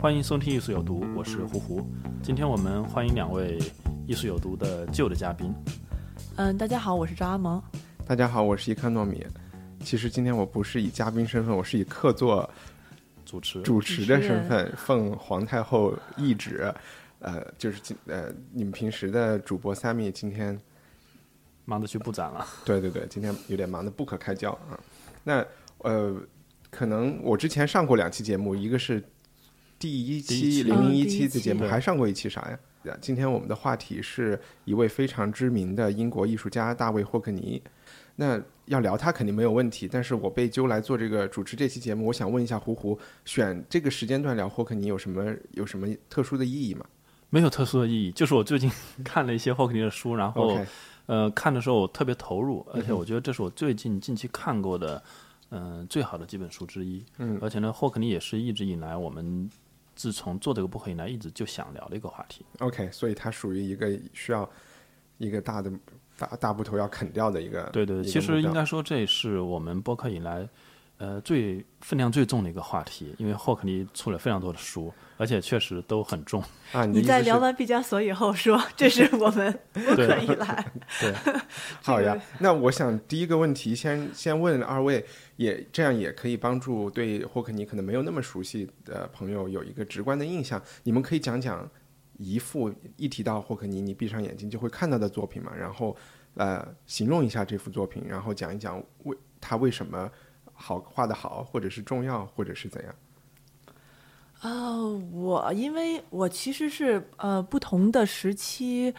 欢迎收听《艺术有毒》，我是胡胡。今天我们欢迎两位《艺术有毒》的旧的嘉宾。嗯，大家好，我是张阿萌。大家好，我是一看糯米。其实今天我不是以嘉宾身份，我是以客座主持主持的身份，奉皇太后懿旨，呃，就是今呃，你们平时的主播 Sammy 今天忙得去布展了。对对对，今天有点忙得不可开交啊。那呃，可能我之前上过两期节目，一个是第一期期。零零一期期。的节目，还上过一期啥呀？今天我们的话题是一位非常知名的英国艺术家大卫霍克尼。那要聊他肯定没有问题，但是我被揪来做这个主持这期节目，我想问一下胡胡，选这个时间段聊霍克尼有什么有什么特殊的意义吗？没有特殊的意义，就是我最近看了一些霍克尼的书，然后呃看的时候我特别投入，而且我觉得这是我最近近期看过的嗯、最好的几本书之一。嗯。而且呢，霍克尼也是一直以来我们自从做这个播客以来一直就想聊的一个话题。OK，所以它属于一个需要一个大的大大部头要啃掉的一个。对对，其实应该说这是我们播客以来，呃，最分量最重的一个话题，因为霍克尼出了非常多的书，而且确实都很重。啊，你你在聊完毕加索以后说，这是我们 不可以来。对，好呀，那我想第一个问题先先问二位，也这样也可以帮助对霍克尼可能没有那么熟悉的朋友有一个直观的印象。你们可以讲讲一幅一提到霍克尼，你闭上眼睛就会看到的作品嘛，然后呃形容一下这幅作品，然后讲一讲为他为什么好画的好，或者是重要，或者是怎样。哦，我因为我其实是呃不同的时期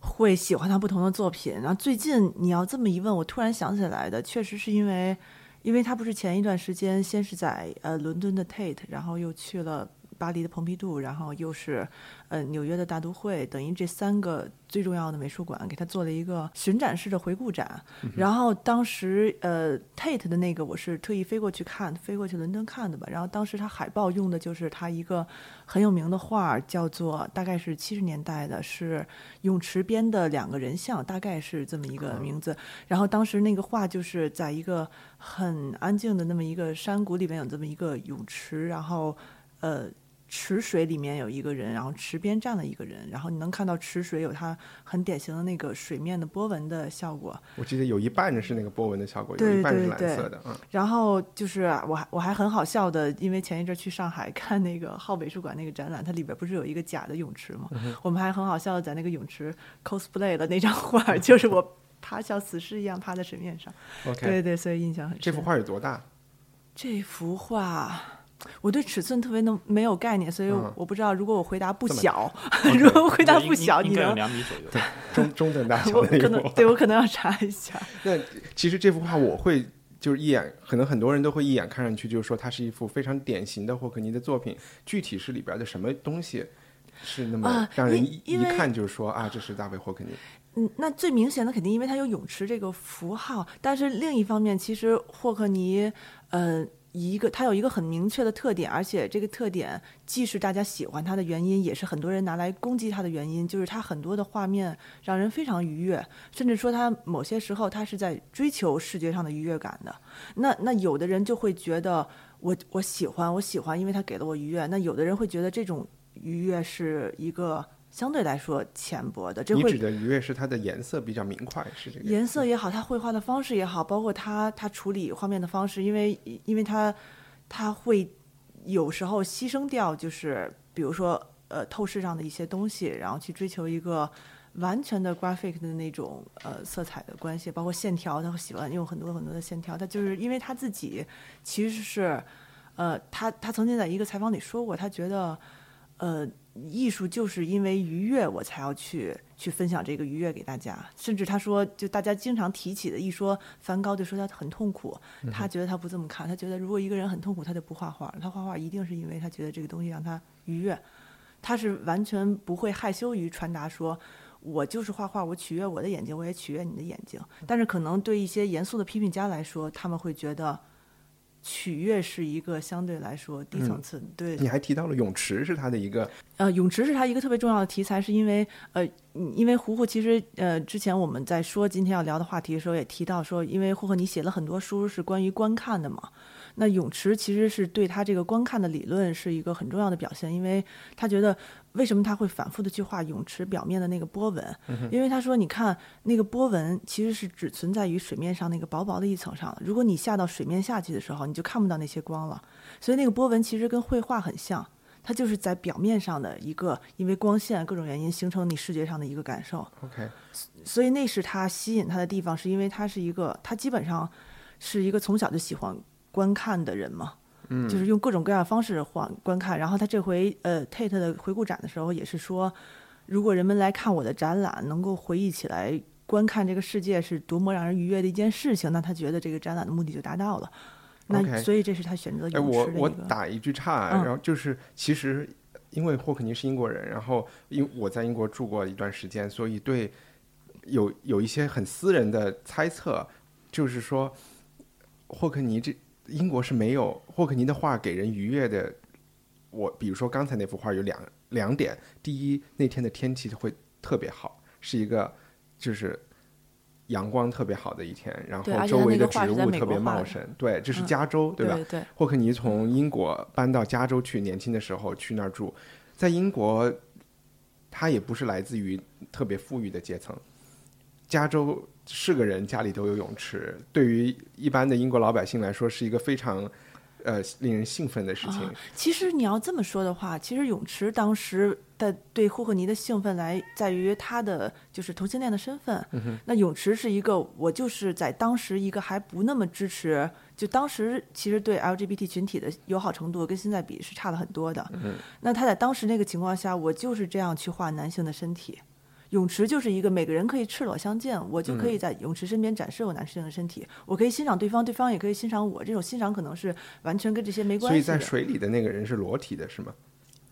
会喜欢他不同的作品，然后最近你要这么一问，我突然想起来的，确实是因为，因为他不是前一段时间先是在呃伦敦的 Tate，然后又去了。巴黎的蓬皮杜，然后又是呃纽约的大都会，等于这三个最重要的美术馆给他做了一个巡展式的回顾展。然后当时呃 Tate 的那个我是特意飞过去看，飞过去伦敦看的吧。然后当时他海报用的就是他一个很有名的画，叫做大概是七十年代的，是泳池边的两个人像，大概是这么一个名字。然后当时那个画就是在一个很安静的那么一个山谷里面有这么一个泳池，然后呃。池水里面有一个人，然后池边站了一个人，然后你能看到池水有它很典型的那个水面的波纹的效果。我记得有一半是那个波纹的效果，有一半是蓝色的，嗯。然后就是啊我还我还很好笑的，因为前一阵去上海看那个号美术馆那个展览，它里边不是有一个假的泳池吗？我们还很好笑的在那个泳池 cosplay 了那张画，就是我趴像死尸一样趴在水面上。OK，对对，所以印象很深。这幅画有多大？这幅画。我对尺寸特别的没有概念，所以嗯我不知道。如果我回答不小，如果我回答不小，你能？两米左右。对 中中等大小的一幅画。可能对我可能要查一下。那其实这幅画我会就是一眼，可能很多人都会一眼看上去就是说它是一幅非常典型的霍克尼的作品，具体是里边的什么东西是那么啊让人一看就是说啊，这是大卫霍克尼。嗯，那最明显的肯定因为它有泳池这个符号，但是另一方面，其实霍克尼，呃，一个它有一个很明确的特点，而且这个特点既是大家喜欢它的原因，也是很多人拿来攻击它的原因，就是它很多的画面让人非常愉悦，甚至说它某些时候它是在追求视觉上的愉悦感的。那那有的人就会觉得我我喜欢我喜欢，因为它给了我愉悦。那有的人会觉得这种愉悦是一个相对来说浅薄的，这会你指的愉悦是它的颜色比较明快，是这个颜色也好，他绘画的方式也好，包括他他处理画面的方式，因为因为他他会有时候牺牲掉，就是比如说呃透视上的一些东西，然后去追求一个完全的 graphic 的那种呃色彩的关系，包括线条，他会喜欢用很多很多的线条。他就是因为他自己其实是呃他他曾经在一个采访里说过，他觉得呃艺术就是因为愉悦，我才要去去分享这个愉悦给大家。甚至他说，就大家经常提起的，一说梵高就说他很痛苦，他觉得他不这么看，他觉得如果一个人很痛苦，他就不画画，他画画一定是因为他觉得这个东西让他愉悦，他是完全不会害羞于传达说。我就是画画，我取悦我的眼睛，我也取悦你的眼睛。但是可能对一些严肃的批评家来说，他们会觉得取悦是一个相对来说低层次。对，你还提到了泳池是他的一个，呃，泳池是他一个特别重要的题材，是因为呃，因为胡胡其实呃，之前我们在说今天要聊的话题的时候也提到说，因为霍克尼写了很多书是关于观看的嘛。那泳池其实是对他这个观看的理论是一个很重要的表现，因为他觉得为什么他会反复的去画泳池表面的那个波纹？因为他说，你看那个波纹其实是只存在于水面上那个薄薄的一层上，如果你下到水面下去的时候，你就看不到那些光了。所以那个波纹其实跟绘画很像，它就是在表面上的一个，因为光线各种原因形成你视觉上的一个感受。OK，所以那是他吸引他的地方，是因为他是一个，他基本上是一个从小就喜欢。观看的人嘛，嗯，就是用各种各样的方式观观看。然后他这回呃 Tate 的回顾展的时候也是说，如果人们来看我的展览，能够回忆起来观看这个世界是多么让人愉悦的一件事情，那他觉得这个展览的目的就达到了。那所以这是他选择。我我打一句岔，然后就是其实因为霍克尼是英国人，然后因我在英国住过一段时间，所以对有有一些很私人的猜测，就是说霍克尼这。英国是没有霍克尼的画给人愉悦的。我比如说刚才那幅画有两两点：第一，那天的天气会特别好，是一个就是阳光特别好的一天，然后周围的植物特别茂盛。对，这是加州，对吧？对。霍克尼从英国搬到加州去，年轻的时候去那儿住，在英国，他也不是来自于特别富裕的阶层，加州。是个人家里都有泳池，对于一般的英国老百姓来说，是一个非常，呃，令人兴奋的事情。其实你要这么说的话，其实泳池当时的对霍克尼的兴奋来在于他的就是同性恋的身份。那泳池是一个，我就是在当时一个还不那么支持，就当时其实对 LGBT 群体的友好程度跟现在比是差了很多的。那他在当时那个情况下，我就是这样去画男性的身体。泳池就是一个每个人可以赤裸相见，我就可以在泳池身边展示我男性的身体，我可以欣赏对方，对方也可以欣赏我。这种欣赏可能是完全跟这些没关系。所以在水里的那个人是裸体的，是吗？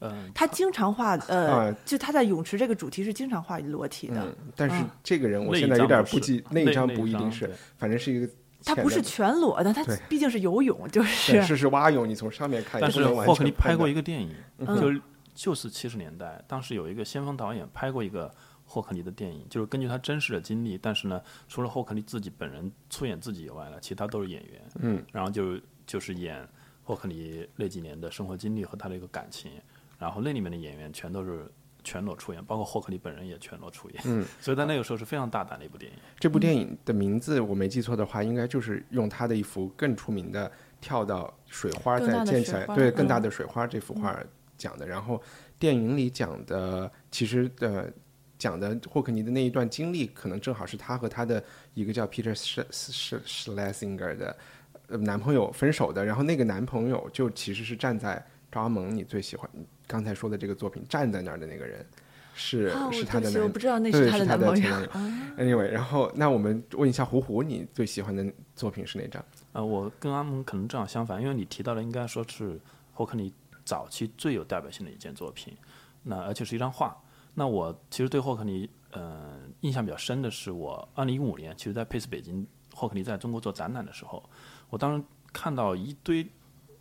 嗯，他经常画，呃，就他在泳池这个主题是经常画裸体的。但是这个人我现在有点不记，那一张不一定是，反正是一个。他不是全裸的，他毕竟是游泳，就是是是蛙泳，你从上面看。但是霍克尼拍过一个电影，就就是七十年代，当时有一个先锋导演拍过一个。霍克尼的电影就是根据他真实的经历，但是呢，除了霍克尼自己本人出演自己以外呢，其他都是演员。嗯，然后就就是演霍克尼那几年的生活经历和他的一个感情，然后那里面的演员全都是全裸出演，包括霍克尼本人也全裸出演。嗯，所以在那个时候是非常大胆的一部电影。这部电影的名字我没记错的话，应该就是用他的一幅更出名的跳到水花再溅起来，对更大的水花这幅画讲的。然后电影里讲的其实的。讲的霍克尼的那一段经历，可能正好是他和他的一个叫 Peter Schlesinger 的男朋友分手的。然后那个男朋友就其实是站在赵阿蒙你最喜欢刚才说的这个作品站在那儿的那个人，是是他的男，我不知道那是他的男朋友。Anyway，然后那我们问一下胡胡，你最喜欢的作品是哪张？呃，我跟阿蒙可能正好相反，因为你提到的应该说是霍克尼早期最有代表性的一件作品，那而且是一张画。那我其实对霍克尼，呃，印象比较深的是，我二零一五年，其实在佩斯北京，霍克尼在中国做展览的时候，我当时看到一堆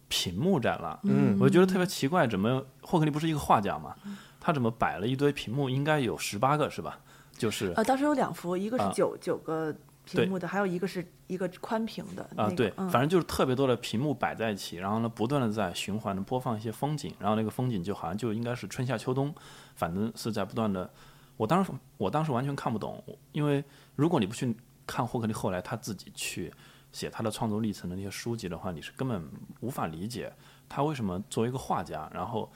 屏幕展了，嗯，我就觉得特别奇怪，怎么霍克尼不是一个画家嘛，他怎么摆了一堆屏幕？应该有十八个是吧？就是呃，当时有两幅，一个是九九个。屏幕的还有一个是一个宽屏的啊，对，反正就是特别多的屏幕摆在一起，然后呢，不断的在循环的播放一些风景，然后那个风景就好像就应该是春夏秋冬，反正是在不断的。我当时我当时完全看不懂，因为如果你不去看霍克利后来他自己去写他的创作历程的那些书籍的话，你是根本无法理解他为什么作为一个画家，然后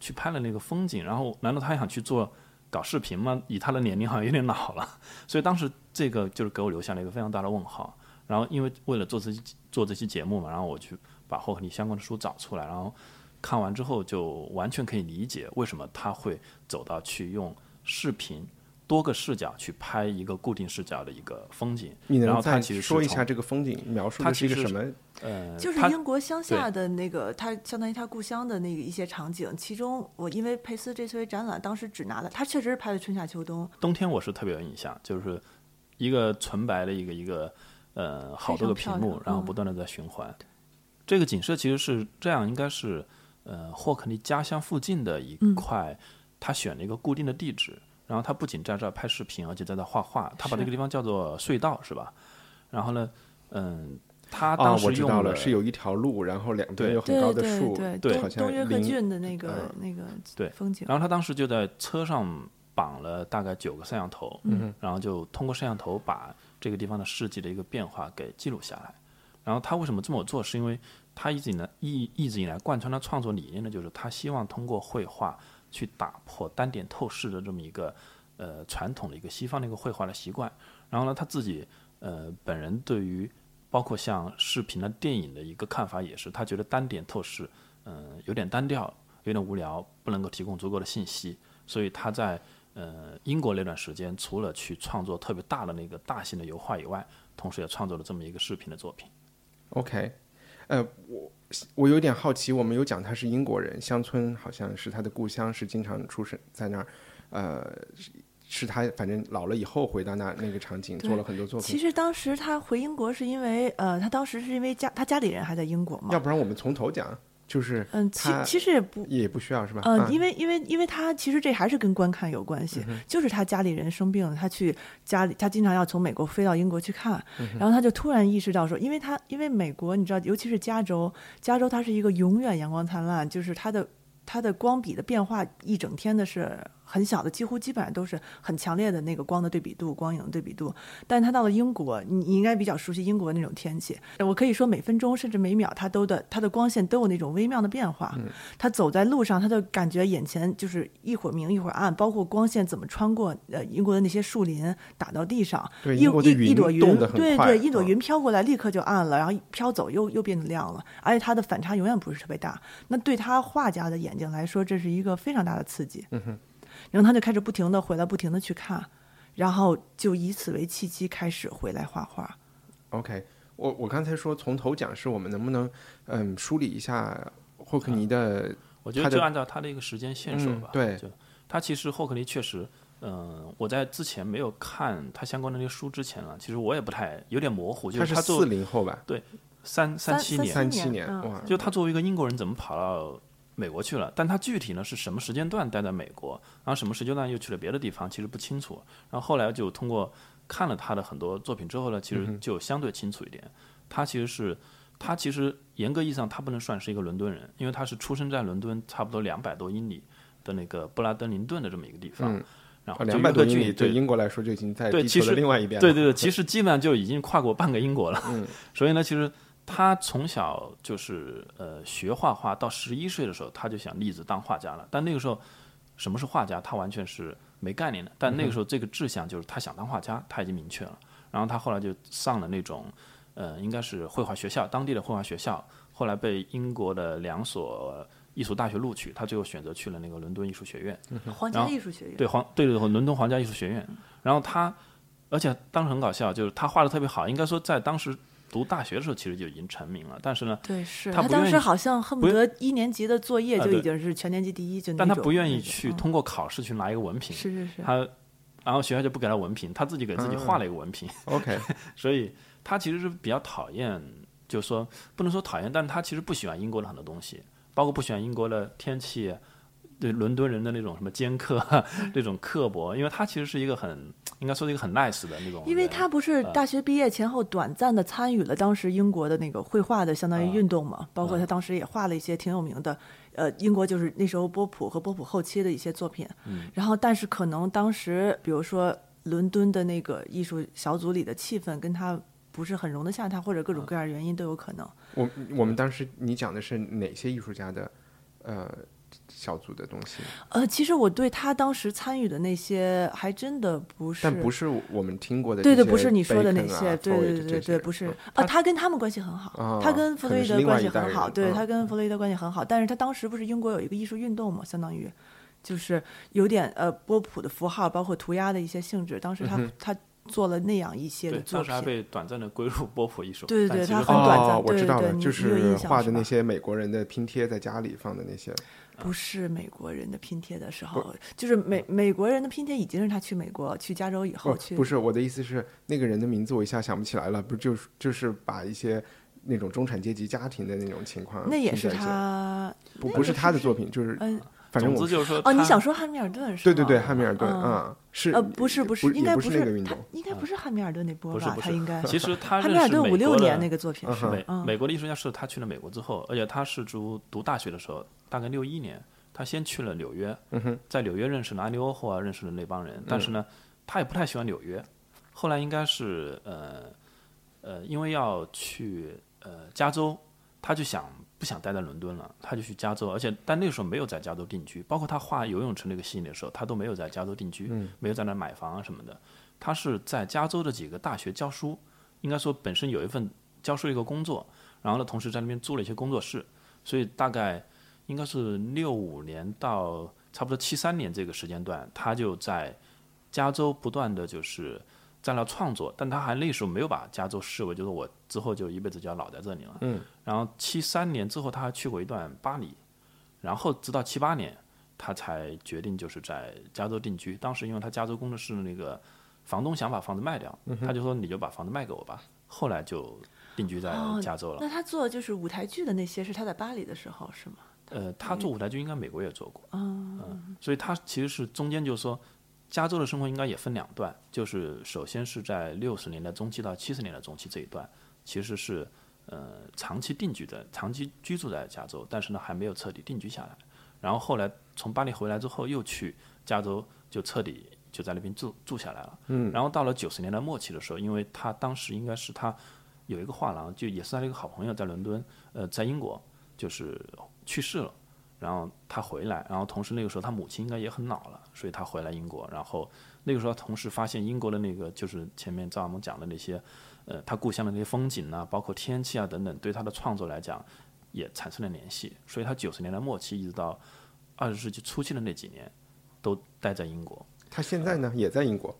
去拍了那个风景，然后难道他想去做？搞视频吗？以他的年龄好像有点老了，所以当时这个就是给我留下了一个非常大的问号。然后因为为了做这做这期节目嘛，然后我去把霍克尼相关的书找出来，然后看完之后就完全可以理解为什么他会走到去用视频多个视角去拍一个固定视角的一个风景。你能再然后他其实说一下这个风景描述的什么？呃，就是英国乡下的那个，他相当于他故乡的那个一些场景。其中，我因为佩斯这次展览，当时只拿了他确实是拍的春夏秋冬，冬天我是特别有印象，就是一个纯白的一个一个呃好多个屏幕然后不断的在循环。这个景色其实是这样，应该是呃霍克尼家乡附近的一嗯块，他选了一个固定的地址，然后他不仅在这儿拍视频，而且在这儿画画，他把是这个地方叫做隧道是吧？然后呢，嗯，他啊当，时用我知道了，是有一条路，然后两边对有很高的树，对对，对东好像东约克郡的那个嗯那个对风景。然后他当时就在车上绑了大概九个摄像头，嗯然后就通过摄像头把这个地方的事迹的一个变化给记录下来。然后他为什么这么做？是因为他一直以来一一直以来贯穿他创作理念的就是他希望通过绘画去打破单点透视的这么一个呃传统的一个西方的一个绘画的习惯。然后呢，他自己呃本人对于包括像视频的电影的一个看法也是，他觉得单点透视嗯、有点单调，有点无聊，不能够提供足够的信息。所以他在呃英国那段时间，除了去创作特别大的那个大型的油画以外，同时也创作了这么一个视频的作品。OK，呃，我我有点好奇，我们有讲他是英国人，乡村好像是他的故乡，是经常出生在那儿，呃，是是他反正老了以后回到那那个场景做了很多作品，其实当时他回英国是因为呃，他当时是因为家他家里人还在英国嘛要。不然我们从头讲，就是嗯，其其实也不也不需要是吧？嗯，啊因为因为因为他其实这还是跟观看有关系，就是他家里人生病了，他去家里，他经常要从美国飞到英国去看，然后他就突然意识到说，因为他因为美国你知道，尤其是加州，加州它是一个永远阳光灿烂，就是它的它的光比的变化一整天的是很小的，几乎基本上都是很强烈的那个光的对比度、光影的对比度。但是他到了英国，你你应该比较熟悉英国那种天气，我可以说每分钟甚至每秒，它都的它的光线都有那种微妙的变化。他走在路上，他就感觉眼前就是一会儿明一会儿暗，包括光线怎么穿过呃英国的那些树林打到地上，一一一朵云，对对，一朵嗯云飘过来，立刻就暗了，然后飘走又又变得亮了，而且它的反差永远不是特别大。那对他画家的眼睛来说，这是一个非常大的刺激。嗯哼，然后他就开始不停的回来，不停的去看，然后就以此为契机开始回来画画。OK，我我刚才说从头讲，是我们能不能嗯梳理一下霍克尼的我觉得就按照他的一个时间线索吧。嗯对就他其实霍克尼确实，嗯、我在之前没有看他相关的那些书之前啊，其实我也不太有点模糊，就他是他作四零后吧？对三三七年，三七年，哇，就他作为一个英国人，怎么跑到美国去了？但他具体呢是什么时间段待在美国，然后什么时间段又去了别的地方，其实不清楚。然后后来就通过看了他的很多作品之后呢，其实就相对清楚一点。他其实是他其实严格意义上他不能算是一个伦敦人，因为他是出生在伦敦差不多两百多英里的那个布拉登林顿的这么一个地方。嗯然后两百多英里，对对英国来说就已经在对其实地球的另外一边了。对对对，其实基本上就已经跨过半个英国了。嗯，所以呢，其实他从小就是呃学画画，到十一岁的时候他就想立志当画家了。但那个时候什么是画家，他完全是没概念的。但那个时候这个志向就是他想当画家，他已经明确了。然后他后来就上了那种呃应该是绘画学校，当地的绘画学校，后来被英国的两所艺术大学录取，他最后选择去了那个伦敦艺术学院。皇家艺术学院，对皇对对伦敦皇家艺术学院，然后他，而且当时很搞笑，就是他画的特别好，应该说在当时读大学的时候其实就已经成名了，但是呢，对，是他当时好像恨不不得一年级的作业就已经是全年级第一，就但他不愿意去通过考试去拿一个文凭，是是是，他，然后学校就不给他文凭，他自己给自己画了一个文凭，OK，所以他其实是比较讨厌，就是说不能说讨厌，但他其实不喜欢英国的很多东西，包括不喜欢英国的天气。对伦敦人的那种什么尖刻、那种刻薄，因为他其实是一个很应该说是一个很 nice 的那种，因为他不是呃大学毕业前后短暂的参与了当时英国的那个绘画的相当于运动嘛，包括他当时也画了一些挺有名的，呃，英国就是那时候波普和波普后期的一些作品。然后，但是可能当时，比如说伦敦的那个艺术小组里的气氛跟他不是很容得下他，或者各种各样原因都有可能。我我们当时你讲的是哪些艺术家的呃小组的东西？呃，其实我对他当时参与的那些还真的不是，但不是我们听过的对对，不是你说的那些，对对对对对，不是嗯啊，他跟他们关系很好，啊他跟弗洛伊德关系很好，对他跟弗洛伊德关系很好，但是他当时不是英国有一个艺术运动嘛，相当于就是有点呃波普的符号，包括涂鸦的一些性质，当时嗯他、他做了那样一些的当时还。被短暂的归入波普艺术。对对对他很短暂哦，我知道了，就是画的那些美国人的拼贴在家里放的那些。不是美国人的拼贴的时候，就是美美国人的拼贴已经是他去美国去加州以后不去，不是我的意思是，那个人的名字我一下想不起来了，不就是就是把一些那种中产阶级家庭的那种情况，那也是，他，不不是他的作品，就是嗯反正我总之就是说，哦，你想说汉密尔顿是吗？对对对，汉密尔顿嗯啊，是呃，不是不是，应该不是那个运他动，应该不是汉密尔顿那波吧？他应该其实 他汉密尔认识美顿五六国的年那个作品是美嗯美国的艺术家是他去了美国之后，而且他是读读大学的时候，大概六一年，他先去了纽约，嗯在纽约认识了安迪沃霍啊，认识了那帮人，但是呢，他也不太喜欢纽约，后来应该是呃呃，因为要去呃加州，他就想不想待在伦敦了，他就去加州，而且但那个时候没有在加州定居，包括他画游泳池那个系列的时候，他都没有在加州定居，没有在那买房啊什么的，他是在加州的几个大学教书，应该说本身有一份教书一个工作，然后呢，同时在那边租了一些工作室，所以大概应该是六五年到差不多七三年这个时间段，他就在加州不断的就是在那创作，但他还那时候没有把加州视为就是我之后就一辈子就要老在这里了。嗯。然后七三年之后，他还去过一段巴黎，然后直到七八年，他才决定就是在加州定居。当时因为他加州工作室的那个房东想把房子卖掉，他就说你就把房子卖给我吧。后来就定居在哦加州了。那他做就是舞台剧的那些是他在巴黎的时候是吗？呃，他做舞台剧应该美国也做过，嗯，所以他其实是中间就是说，加州的生活应该也分两段，就是首先是在六十年代中期到七十年代中期这一段，其实是呃长期定居的，长期居住在加州，但是呢还没有彻底定居下来。然后后来从巴黎回来之后，又去加州，就彻底就在那边住住下来了。嗯，然后到了九十年代末期的时候，因为他当时应该是他有一个画廊，就也是他的一个好朋友在伦敦，呃，在英国就是去世了。然后他回来，然后同时那个时候他母亲应该也很老了，所以他回来英国。然后那个时候同时发现英国的那个就是前面赵亚萌讲的那些，呃，他故乡的那些风景啊，包括天气啊等等，对他的创作来讲也产生了联系。所以他九十年代末期一直到二十世纪初期的那几年，都待在英国。他现在呢也在英国，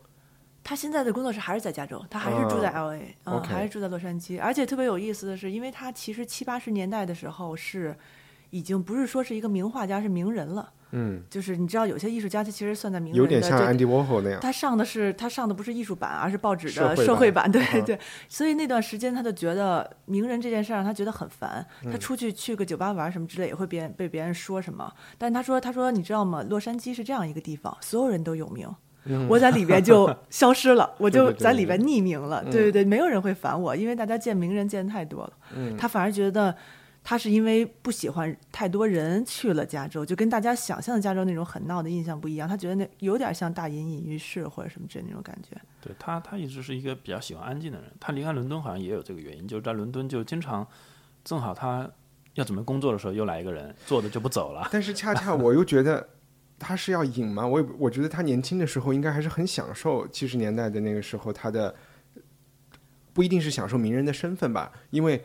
他现在的工作室还是在加州，他还是住在 L A，、还是住在洛杉矶。而且特别有意思的是，因为他其实七八十年代的时候是已经不是说是一个名画家，是名人了。嗯，就是你知道，有些艺术家他其实算在名人的，有点像对安迪沃霍那样。他上的是他上的不是艺术版，而是报纸的社会版，对啊对。所以那段时间，他就觉得名人这件事儿让他觉得很烦。嗯他出去去个酒吧玩什么之类，也会别人被别人说什么。但他说：“他说你知道吗？洛杉矶是这样一个地方，所有人都有名。我在里边就消失了，我就在里边匿名了。嗯对对对，没有人会烦我，因为大家见名人见太多了。嗯他反而觉得。”他是因为不喜欢太多人去了加州，就跟大家想象的加州那种很闹的印象不一样。他觉得那有点像大隐隐于市或者什么之类的那种感觉。对他，他一直是一个比较喜欢安静的人。他离开伦敦好像也有这个原因，就是在伦敦就经常，正好他要准备工作的时候，又来一个人，坐着就不走了。但是恰恰我又觉得他是要隐吗？我也我觉得他年轻的时候应该还是很享受七十年代的那个时候他的，不一定是享受名人的身份吧，因为。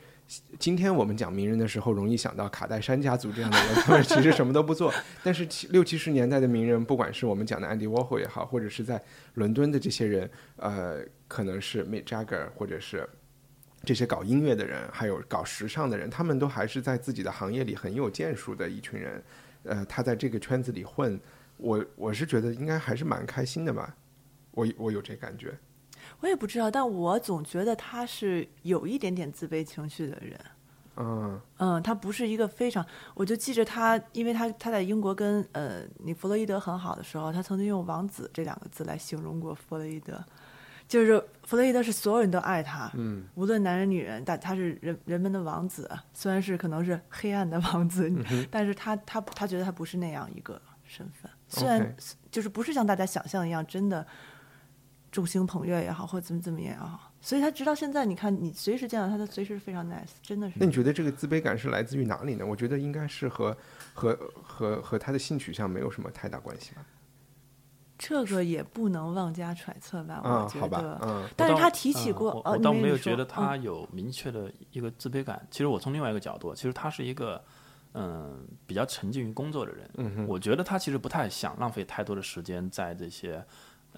今天我们讲名人的时候，容易想到卡戴珊家族这样的人，他们其实什么都不做。但是六七十年代的名人，不管是我们讲的安迪沃霍也好，或者是在伦敦的这些人，呃，可能是 Mick Jagger，或者是这些搞音乐的人，还有搞时尚的人，他们都还是在自己的行业里很有建树的一群人。呃，他在这个圈子里混，我我是觉得应该还是蛮开心的吧。我我有这感觉。我也不知道，但我总觉得他是有一点点自卑情绪的人。嗯。嗯，他不是一个非常，我就记着他，因为他他在英国跟呃你弗洛伊德很好的时候，他曾经用“王子”这两个字来形容过弗洛伊德，就是弗洛伊德是所有人都爱他，嗯，无论男人女人，但他是人人们的王子，虽然是可能是黑暗的王子，嗯但是他他他觉得他不是那样一个身份，虽然就是不是像大家想象一样真的众星捧月也好，或怎么怎么样也好，所以他直到现在，你看你随时见到他，他随时非常 nice，真的是。那你觉得这个自卑感是来自于哪里呢？我觉得应该是和和和和他的性取向没有什么太大关系吧。这个也不能妄加揣测吧，啊，我觉好吧得。，嗯，但是他提起嗯过，呃，我我倒你没有觉得他嗯有明确的一个自卑感。其实我从另外一个角度，其实他是一个嗯比较沉浸于工作的人。嗯我觉得他其实不太想浪费太多的时间在这些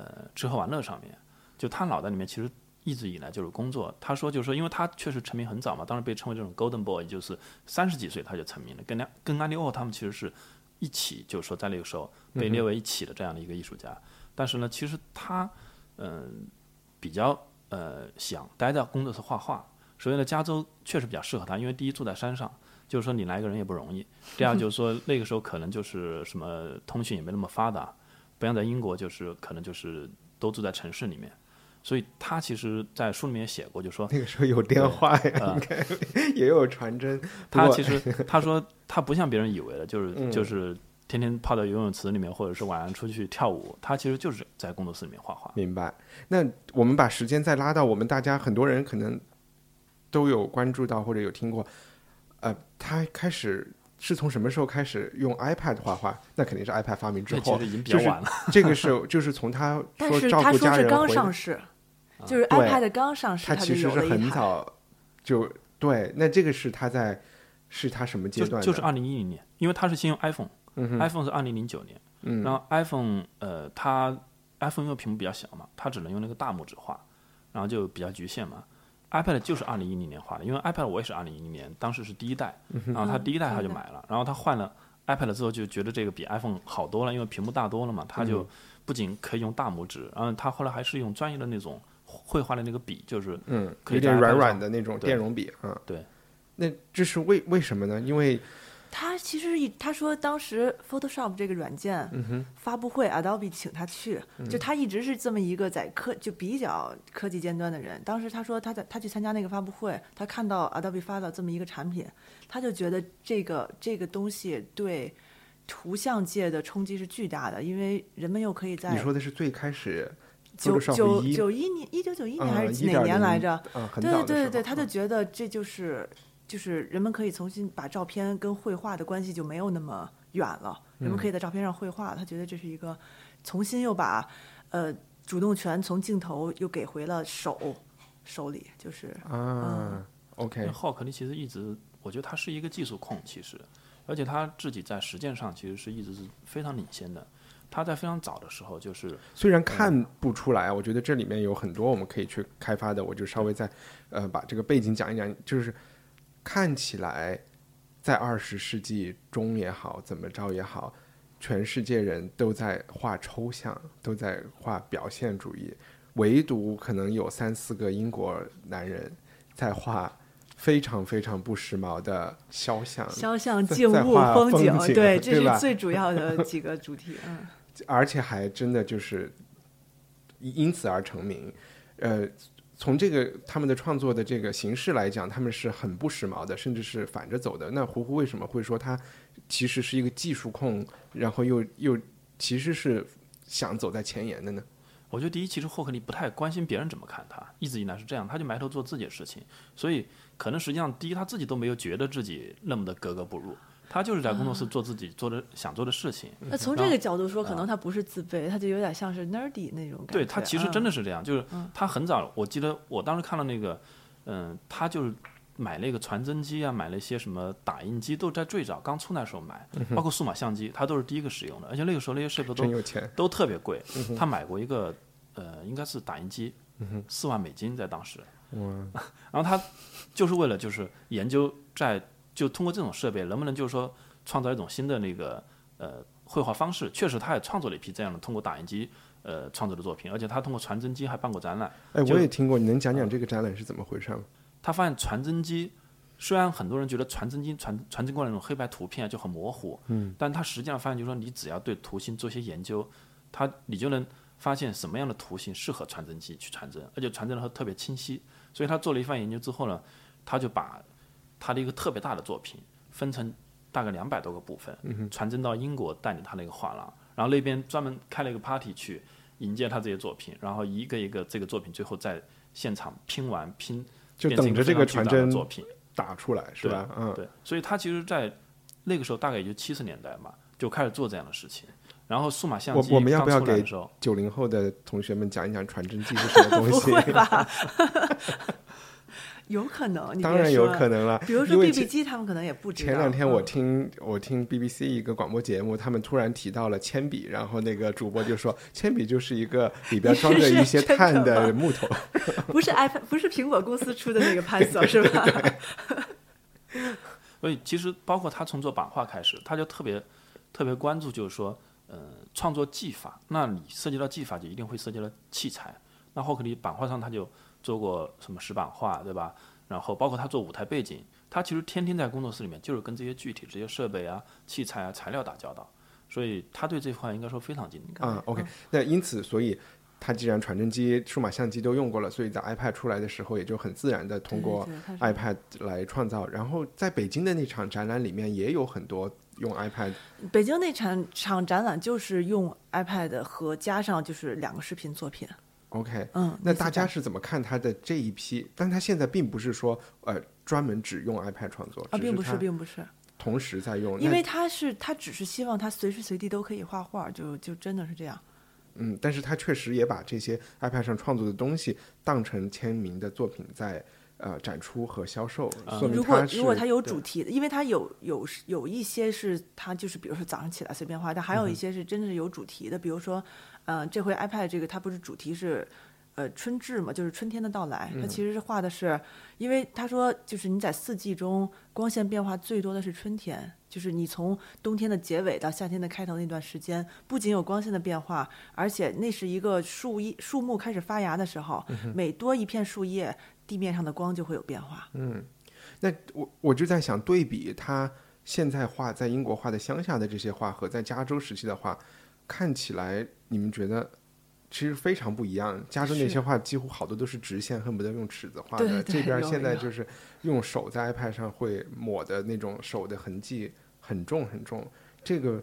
呃吃喝玩乐上面。就他脑袋里面其实一直以来就是工作。他说就是说，因为他确实成名很早嘛，当时被称为这种 Golden Boy，就是三十几岁他就成名了，跟那跟安利沃他们其实是一起，就是说在那个时候被列为一起的这样的一个艺术家。但是呢，其实他嗯、比较呃想待在工作室画画。所以呢，加州确实比较适合他，因为第一住在山上，就是说你来一个人也不容易。第二就是说那个时候可能就是什么通讯也没那么发达，不像在英国就是可能就是都住在城市里面。所以他其实，在书里面也写过，就说那个时候有电话呀，呃应该也有传真。他其实他说他不像别人以为的，就是、嗯就是天天泡在游泳池里面，或者是晚上出去跳舞。他其实就是在工作室里面画画。明白。那我们把时间再拉到我们大家很多人可能都有关注到或者有听过，呃，他开始是从什么时候开始用 iPad 画画？那肯定是 iPad 发明之后其实，已经比较就是晚了。这个是就是从他说照顾是他说是家人回刚上市，就是 iPad 刚上市，他其实是很。早就对。那这个是他在是他什么阶段？就就是二零一零年，因为他是先用 iPhone，iPhone、是二零零九年，嗯然后 iPhone 呃，他 iPhone 因为屏幕比较小嘛，他只能用那个大拇指画，然后就比较局限嘛。iPad 就是二零一零年画的，因为 iPad 我也是二零一零年，当时是第一代，嗯然后他第一代他就买了，然后他换了 iPad 之后就觉得这个比 iPhone 好多了，因为屏幕大多了嘛，他嗯就不仅可以用大拇指，然后他后来还是用专业的那种绘画的那个笔，就是嗯，可以在有点软软的那种对电容笔嗯。对。那这是为为什么呢？因为他其实一他说当时 Photoshop 这个软件、嗯发布会，Adobe 请他去，就他一直是这么一个在科就比较科技尖端的人。当时他说他在他去参加那个发布会，他看到 Adobe 发了这么一个产品，他就觉得这个这个东西对图像界的冲击是巨大的，因为人们又可以在你说的是最开始九九九一年一九九一年啊还是哪年来着？啊，很对对对对，他就嗯觉得这就是就是人们可以重新把照片跟绘画的关系就没有那么远了，人们可嗯。以在照片上绘画，他觉得这是一个重新又把呃主动权从镜头又给回了手手里，就是啊，OK，那浩克利其实一直，我觉得他是一个技术控，其实，而且他自己在实践上其实是一直是非常领先的。他在非常早的时候，就是虽然看不出来，我觉得这里面有很多我们可以去开发的，我就稍微再呃把这个背景讲一讲，就是看起来在二十世纪中也好，怎么着也好，全世界人都在画抽象，都在画表现主义，唯独可能有三四个英国男人在画非常非常不时髦的肖像，肖像、静物、风景，对，这是最主要的 几个主题。嗯，而且还真的就是因因此而成名。呃，从这个他们的创作的这个形式来讲，他们是很不时髦的，甚至是反着走的。那胡胡为什么会说他其实是一个技术控，然后又又其实是想走在前沿的呢？我觉得第一，其实霍克利不太关心别人怎么看他，一直以来是这样，他就埋头做自己的事情，所以可能实际上第一他自己都没有觉得自己那么的格格不入，他就是在工作室做自己做的想做的事情。那从这个角度说，可能他不是自卑，他就有点像是 nerdy 那种感觉。对他其实真的是是这样，就是他很早，我记得我当时看了那个，嗯，他就是买那个传真机啊，买了一些什么打印机，都是在最早刚出那时候买，包括数码相机，他都是第一个使用的，而且那个时候那些设备都都特别贵。他买过一个呃，应该是打印机，四万美金在当时。然后他就是为了就是研究在就通过这种设备能不能就是说创造一种新的那个呃绘画方式。确实，他也创作了一批这样的通过打印机呃创作的作品，而且他通过传真机还办过展览。哎，我也听过，你能讲讲这个展览是怎么回事吗？他发现传真机虽然很多人觉得传真机传传真过来那种黑白图片就很模糊，嗯，但他实际上发现就是说你只要对图形做些研究，他你就能发现什么样的图形适合传真机去传真，而且传真的会特别清晰。所以他做了一番研究之后呢，他就把他的一个特别大的作品分成大概两百多个部分，传真到英国带领他那个画廊，然后那边专门开了一个 party 去迎接他这些作品，然后一个一个这个作品最后在现场拼完拼，就等着这个传真作品。打出来是吧？嗯，对，所以他其实，在那个时候大概也就七十年代嘛，就开始做这样的事情。然后数码相机我我们要不要给九零后的同学们讲一讲传真机是什么东不西？会吧？有可能，当然有可能了，比如说因为 BB 前机，他们可能也不知道。前两天我嗯听我听 BBC 一个广播节目，他们突然提到了铅笔，然后那个主播就说铅笔就是一个里边装着一些碳的木头。不是 iPad，不是苹果公司出的那个 Pencil 是吧？所以其实包括他从做版画开始，他就特别特别关注，就是说，呃，创作技法。那你涉及到技法，就一定会涉及到器材。那霍克利版画上他就做过什么石版画，对吧？然后包括他做舞台背景，他其实天天在工作室里面就是跟这些具体这些设备啊、器材啊、材料打交道，所以他对这块应该说非常精通。嗯，OK，那因此，所以他既然传真机、数码相机都用过了，所以在 iPad 出来的时候，也就很自然的通过 iPad 来创造。然后在北京的那场展览里面，也有很多用 iPad。北京那场场展览就是用 iPad 和加上就是两个视频作品。OK，嗯，那大家是怎么看他的这一批？但他现在并不是说呃专门只用 iPad 创作，啊，并不是，并不是，同时在用。因为他是他只是希望他随时随地都可以画画，就就真的是这样。嗯，但是他确实也把这些 iPad 上创作的东西当成签名的作品在呃展出和销售，如果如果他有主题的，因为他有有有一些是他就是比如说早上起来随便画，但还嗯有一些是真的是有主题的，比如说，呃，这回 iPad 这个它不是主题是。呃，春至嘛，就是春天的到来。嗯它其实是画的是，因为他说，就是你在四季中光线变化最多的是春天，就是你从冬天的结尾到夏天的开头那段时间，不仅有光线的变化，而且那是一个树叶树木开始发芽的时候，嗯每多一片树叶，地面上的光就会有变化。嗯那我我就在想，对比他现在画在英国画的乡下的这些画和在加州时期的画，看起来你们觉得其实非常不一样。加州那些画几乎好多都是直线，恨不得用尺子画的。对对这边现在就是用手在 iPad 上会抹的那种手的痕迹很重很重。这个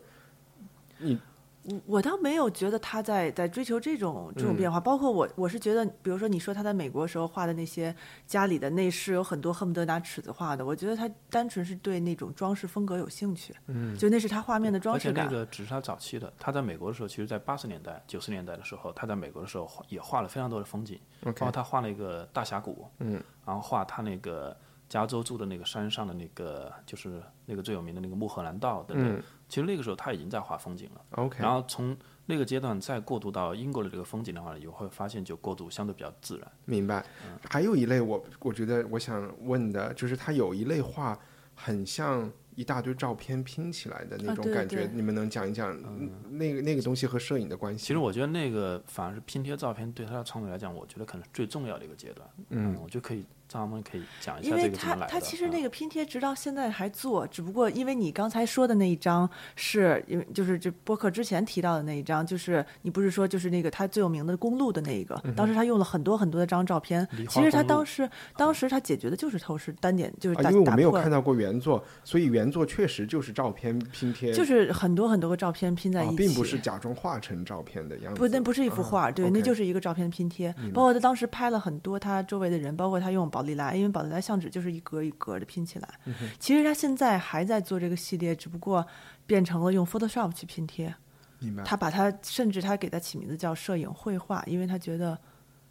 你我我倒没有觉得他在在追求这种这种嗯。变化，包括我我是觉得，比如说你说他在美国时候画的那些家里的内饰，有很多恨不得拿尺子画的，我觉得他单纯是对那种装饰风格有兴趣，嗯，就那是他画面的装而且那饰感。个只是他早期的，他在美国的时候，其实在八十年代、九十年代的时候，他在美国的时候画也画了非常多的风景，包括他画了一个大峡谷，嗯，然后画他那个加州住的那个山上的那个，就是那个最有名的那个穆赫兰道等等。其实那个时候他已经在画风景了。OK，然后从那个阶段再过渡到英国的这个风景的话，你会发现就过渡相对比较自然。明白。还有一类我我觉得我想问的就是，他有一类画很像一大堆照片拼起来的那种感觉，对你们能讲一讲嗯那个那个东西和摄影的关系？其实我觉得那个反而是拼贴照片对他的创作来讲，我觉得可能是最重要的一个阶段。嗯，我就可以张他们可以讲一下因为这个怎么来的。他他其实那个拼贴直到现在还做，只不过因为你刚才说的那一张是因为就是这播客之前提到的那一张，就是你不是说就是那个他最有名的公路的那一个，当时他用了很多很多的张照片，其实他当时当时他解决的就是透视单点，就是啊，打因为我没有看到过原作，所以原作确实就是照片拼贴，就是很多很多个照片拼在一起，，并不是假装画成照片的样子。不，那不是一幅画，对，那就是一个照片拼贴。包括他当时拍了很多他周围的人，包括他用宝丽来，因为宝丽来相纸就是一格一格的拼起来。嗯其实他现在还在做这个系列，只不过变成了用 Photoshop 去拼贴。明白。他把他甚至他给他起名字叫摄影绘画，因为他觉得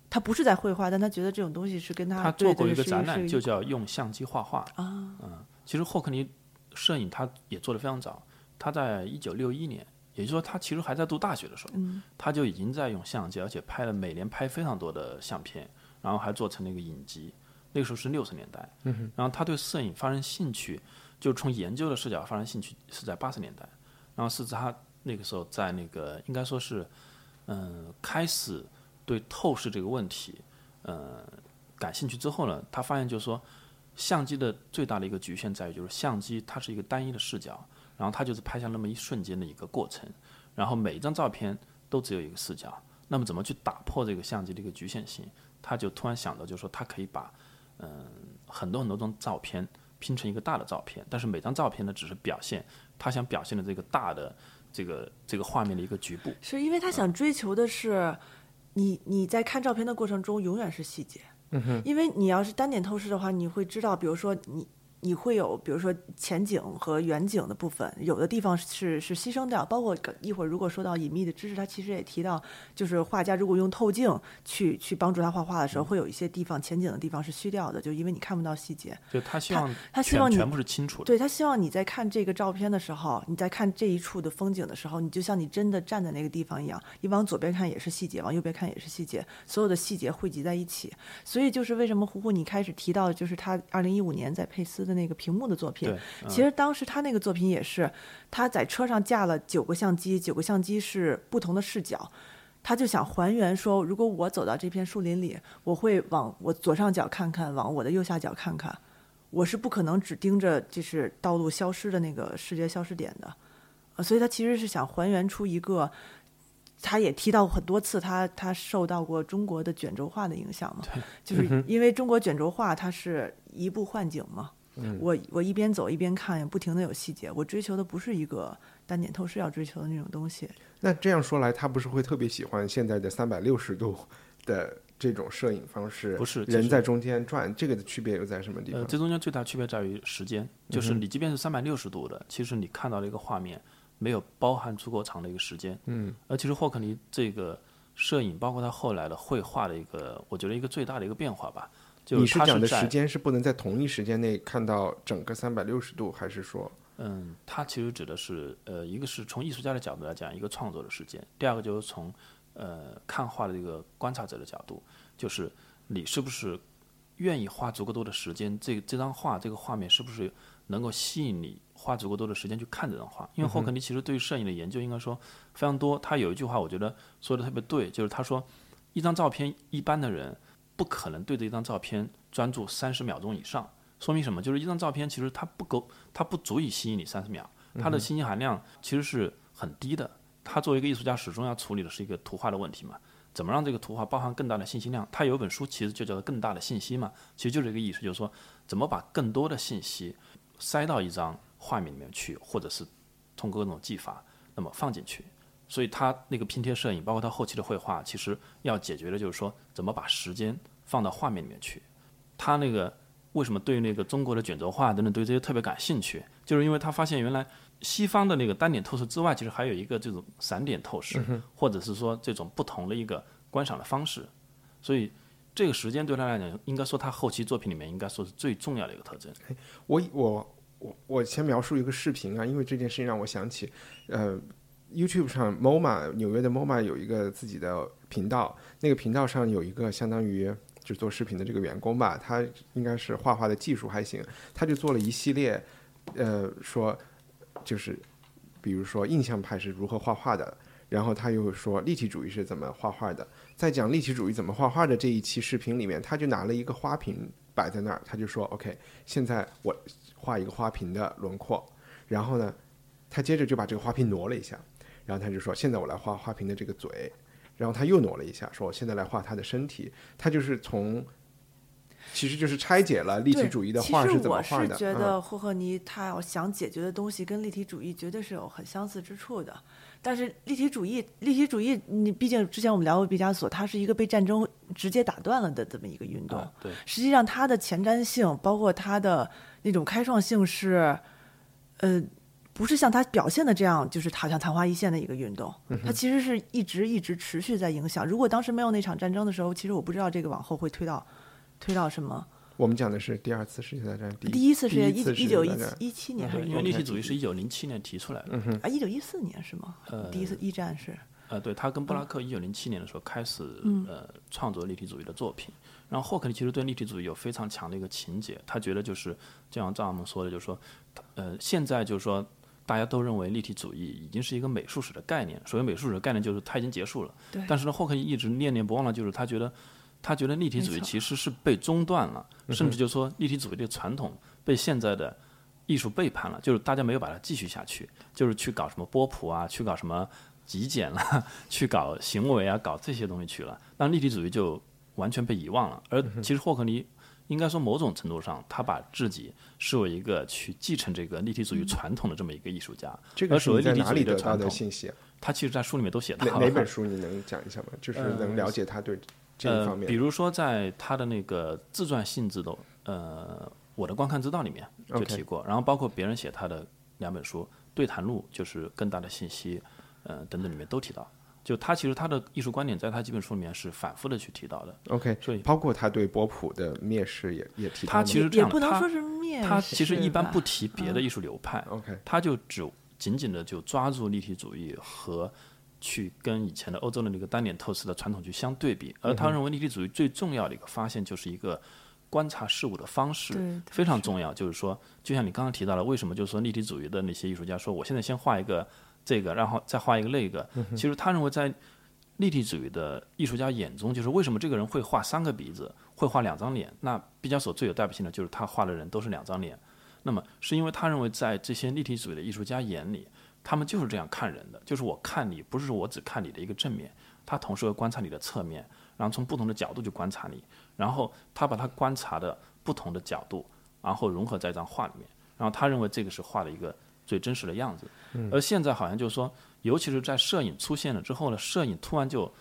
他不是在绘画，但他觉得这种东西是跟他他做过一个展览，就叫用相机画画。啊，嗯，其实霍克尼摄影他也做的非常早，他在一九六一年，也就是说他其实还在读大学的时候，嗯他就已经在用相机，而且拍了每年拍非常多的相片，然后还做成了一个影集。那个时候是六十年代，嗯然后他对摄影发生兴趣，就从研究的视角发生兴趣是在八十年代，然后是他那个时候在那个应该说是，嗯，开始对透视这个问题，呃，感兴趣之后呢，他发现就是说，相机的最大的一个局限在于，就是相机它是一个单一的视角，然后它就是拍下那么一瞬间的一个过程，然后每一张照片都只有一个视角，那么怎么去打破这个相机的一个局限性？他就突然想到，就是说他可以把，嗯、很多很多张照片拼成一个大的照片，但是每张照片呢，只是表现他想表现的这个大的这个这个画面的一个局部。是因为他想追求的是。你你在看照片的过程中永远是细节，嗯因为你要是单点透视的话，你会知道，比如说你。你会有，比如说前景和远景的部分，有的地方是是牺牲掉。包括一会儿如果说到隐秘的知识，他其实也提到，就是画家如果用透镜去去帮助他画画的时候，会有一些地方前景的地方是虚掉的，就因为你看不到细节。就他希望他希望你全部是清楚的。对他希望你在看这个照片的时候，你在看这一处的风景的时候，你就像你真的站在那个地方一样，你往左边看也是细节，往右边看也是细节，所有的细节汇集在一起。所以就是为什么胡胡你开始提到，就是他二零一五年在佩斯的那个屏幕的作品，其实当时他那个作品也是他在车上架了九个相机，九个相机是不同的视角，他就想还原说，如果我走到这片树林里，我会往我左上角看看，往我的右下角看看，我是不可能只盯着就是道路消失的那个视觉消失点的，呃，所以他其实是想还原出一个。他也提到很多次，他他受到过中国的卷轴画的影响嘛，就是因为中国卷轴画它是移步换景嘛，我我一边走一边看，不停的有细节，我追求的不是一个单点透视要追求的那种东西。那这样说来，他不是会特别喜欢现在的三百六十度的这种摄影方式？不是，人在中间转，这个的区别又在什么地方？呃，这中间最大区别在于时间，就是你即便是三百六十度的，其实你看到的一个画面。没有包含足够长的一个时间，嗯，而其实霍克尼这个摄影，包括他后来的绘画的一个，我觉得一个最大的一个变化吧，就你是讲的时间是不能在同一时间内看到整个三百六十度，还是说？嗯，它其实指的是，呃，一个是从艺术家的角度来讲，一个创作的时间；第二个就是从呃看画的这个观察者的角度，就是你是不是愿意花足够多的时间，这这张画这个画面是不是能够吸引你？花足够多的时间去看这张画，因为霍克尼其实对于摄影的研究应该说非常多。他有一句话，我觉得说的特别对，就是他说，一张照片一般的人不可能对着一张照片专注三十秒钟以上。说明什么？就是一张照片其实它不够，它不足以吸引你三十秒，它的信息含量其实是很低的。他作为一个艺术家，始终要处理的是一个图画的问题嘛？怎么让这个图画包含更大的信息量？他有一本书，其实就叫做《更大的信息》嘛，其实就是这个意思，就是说怎么把更多的信息塞到一张。画面里面去，或者是通过各种技法，那么放进去。所以他那个拼贴摄影，包括他后期的绘画，其实要解决的就是说，怎么把时间放到画面里面去。他那个为什么对那个中国的卷轴画等等对这些特别感兴趣，就是因为他发现原来西方的那个单点透视之外，其实还有一个这种散点透视，或者是说这种不同的一个观赏的方式。所以这个时间对他来讲，应该说他后期作品里面应该说是最重要的一个特征。我我。我我先描述一个视频啊，因为这件事情让我想起，呃，YouTube 上 MoMA 纽约的 MoMA 有一个自己的频道，那个频道上有一个相当于就做视频的这个员工吧，他应该是画画的技术还行，他就做了一系列，呃，说就是比如说印象派是如何画画的，然后他又说立体主义是怎么画画的，在讲立体主义怎么画画的这一期视频里面，他就拿了一个花瓶摆在那儿，他就说 OK，现在我。画一个花瓶的轮廓，然后呢，他接着就把这个花瓶挪了一下，然后他就说：“现在我来画花瓶的这个嘴。”然后他又挪了一下，说：“我现在来画他的身体。”他就是从，其实就是拆解了立体主义的画是怎么画的。我是觉得霍赫尼他要想解决的东西跟立体主义绝对是有很相似之处的。但是立体主义，立体主义，你毕竟之前我们聊过毕加索，它是一个被战争直接打断了的这么一个运动。对，实际上它的前瞻性，包括它的那种开创性是，呃，不是像他表现的这样，就是好像昙花一现的一个运动。它其实是一直一直持续在影响。如果当时没有那场战争的时候，其实我不知道这个往后会推到推到什么。我们讲的是第二次世界大战，第一次是一一九一一七年，因为立体主义是一九零七年提出来的，啊，一九一四年是吗？呃，第一次一战是，呃，对他跟布拉克一九零七年的时候开始呃创作立体主义的作品，然后霍克尼其实对立体主义有非常强的一个情节，他觉得就是就像赵我们说的，就是说，呃，现在就是说大家都认为立体主义已经是一个美术史的概念，所谓美术史的概念就是它已经结束了，对，但是呢，霍克尼一直念念不忘的就是他觉得。他觉得立体主义其实是被中断了，甚至就说立体主义的传统被现在的艺术背叛了，就是大家没有把它继续下去，就是去搞什么波普啊，去搞什么极简了，去搞行为啊，搞这些东西去了，那立体主义就完全被遗忘了。而其实霍克尼应该说某种程度上，他把自己视为一个去继承这个立体主义传统的这么一个艺术家。这个所谓立体主义的传统信息他其实，在书里面都写到了哪哪本书你能讲一下吗？就是能了解他对这一方呃，面。比如说在他的那个自传性质的呃《我的观看之道》里面就提过然后包括别人写他的两本书《对谈录》就是更大的信息，呃等等里面都提到。就他其实他的艺术观点在他几本书里面是反复的去提到的。OK，所以包括他对波普的蔑视也也提到他其实这样他不能说是蔑视吧，他其实一般不提别的艺术流派，OK。他就只紧紧的就抓住立体主义和去跟以前的欧洲的那个单点透视的传统去相对比，而他认为立体主义最重要的一个发现就是一个观察事物的方式非常重要，就是说，就像你刚刚提到了，为什么就是说立体主义的那些艺术家说，我现在先画一个这个，然后再画一个那个，其实他认为在立体主义的艺术家眼中，就是为什么这个人会画三个鼻子，会画两张脸？那毕加索最有代表性的就是他画的人都是两张脸。那么是因为他认为在这些立体主义的艺术家眼里，他们就是这样看人的，就是我看你不是我只看你的一个正面，他同时会观察你的侧面，然后从不同的角度去观察你，然后他把他观察的不同的角度，然后融合在一张画里面，然后他认为这个是画的一个最真实的样子。而现在好像就是说，尤其是在摄影出现了之后呢，摄影突然就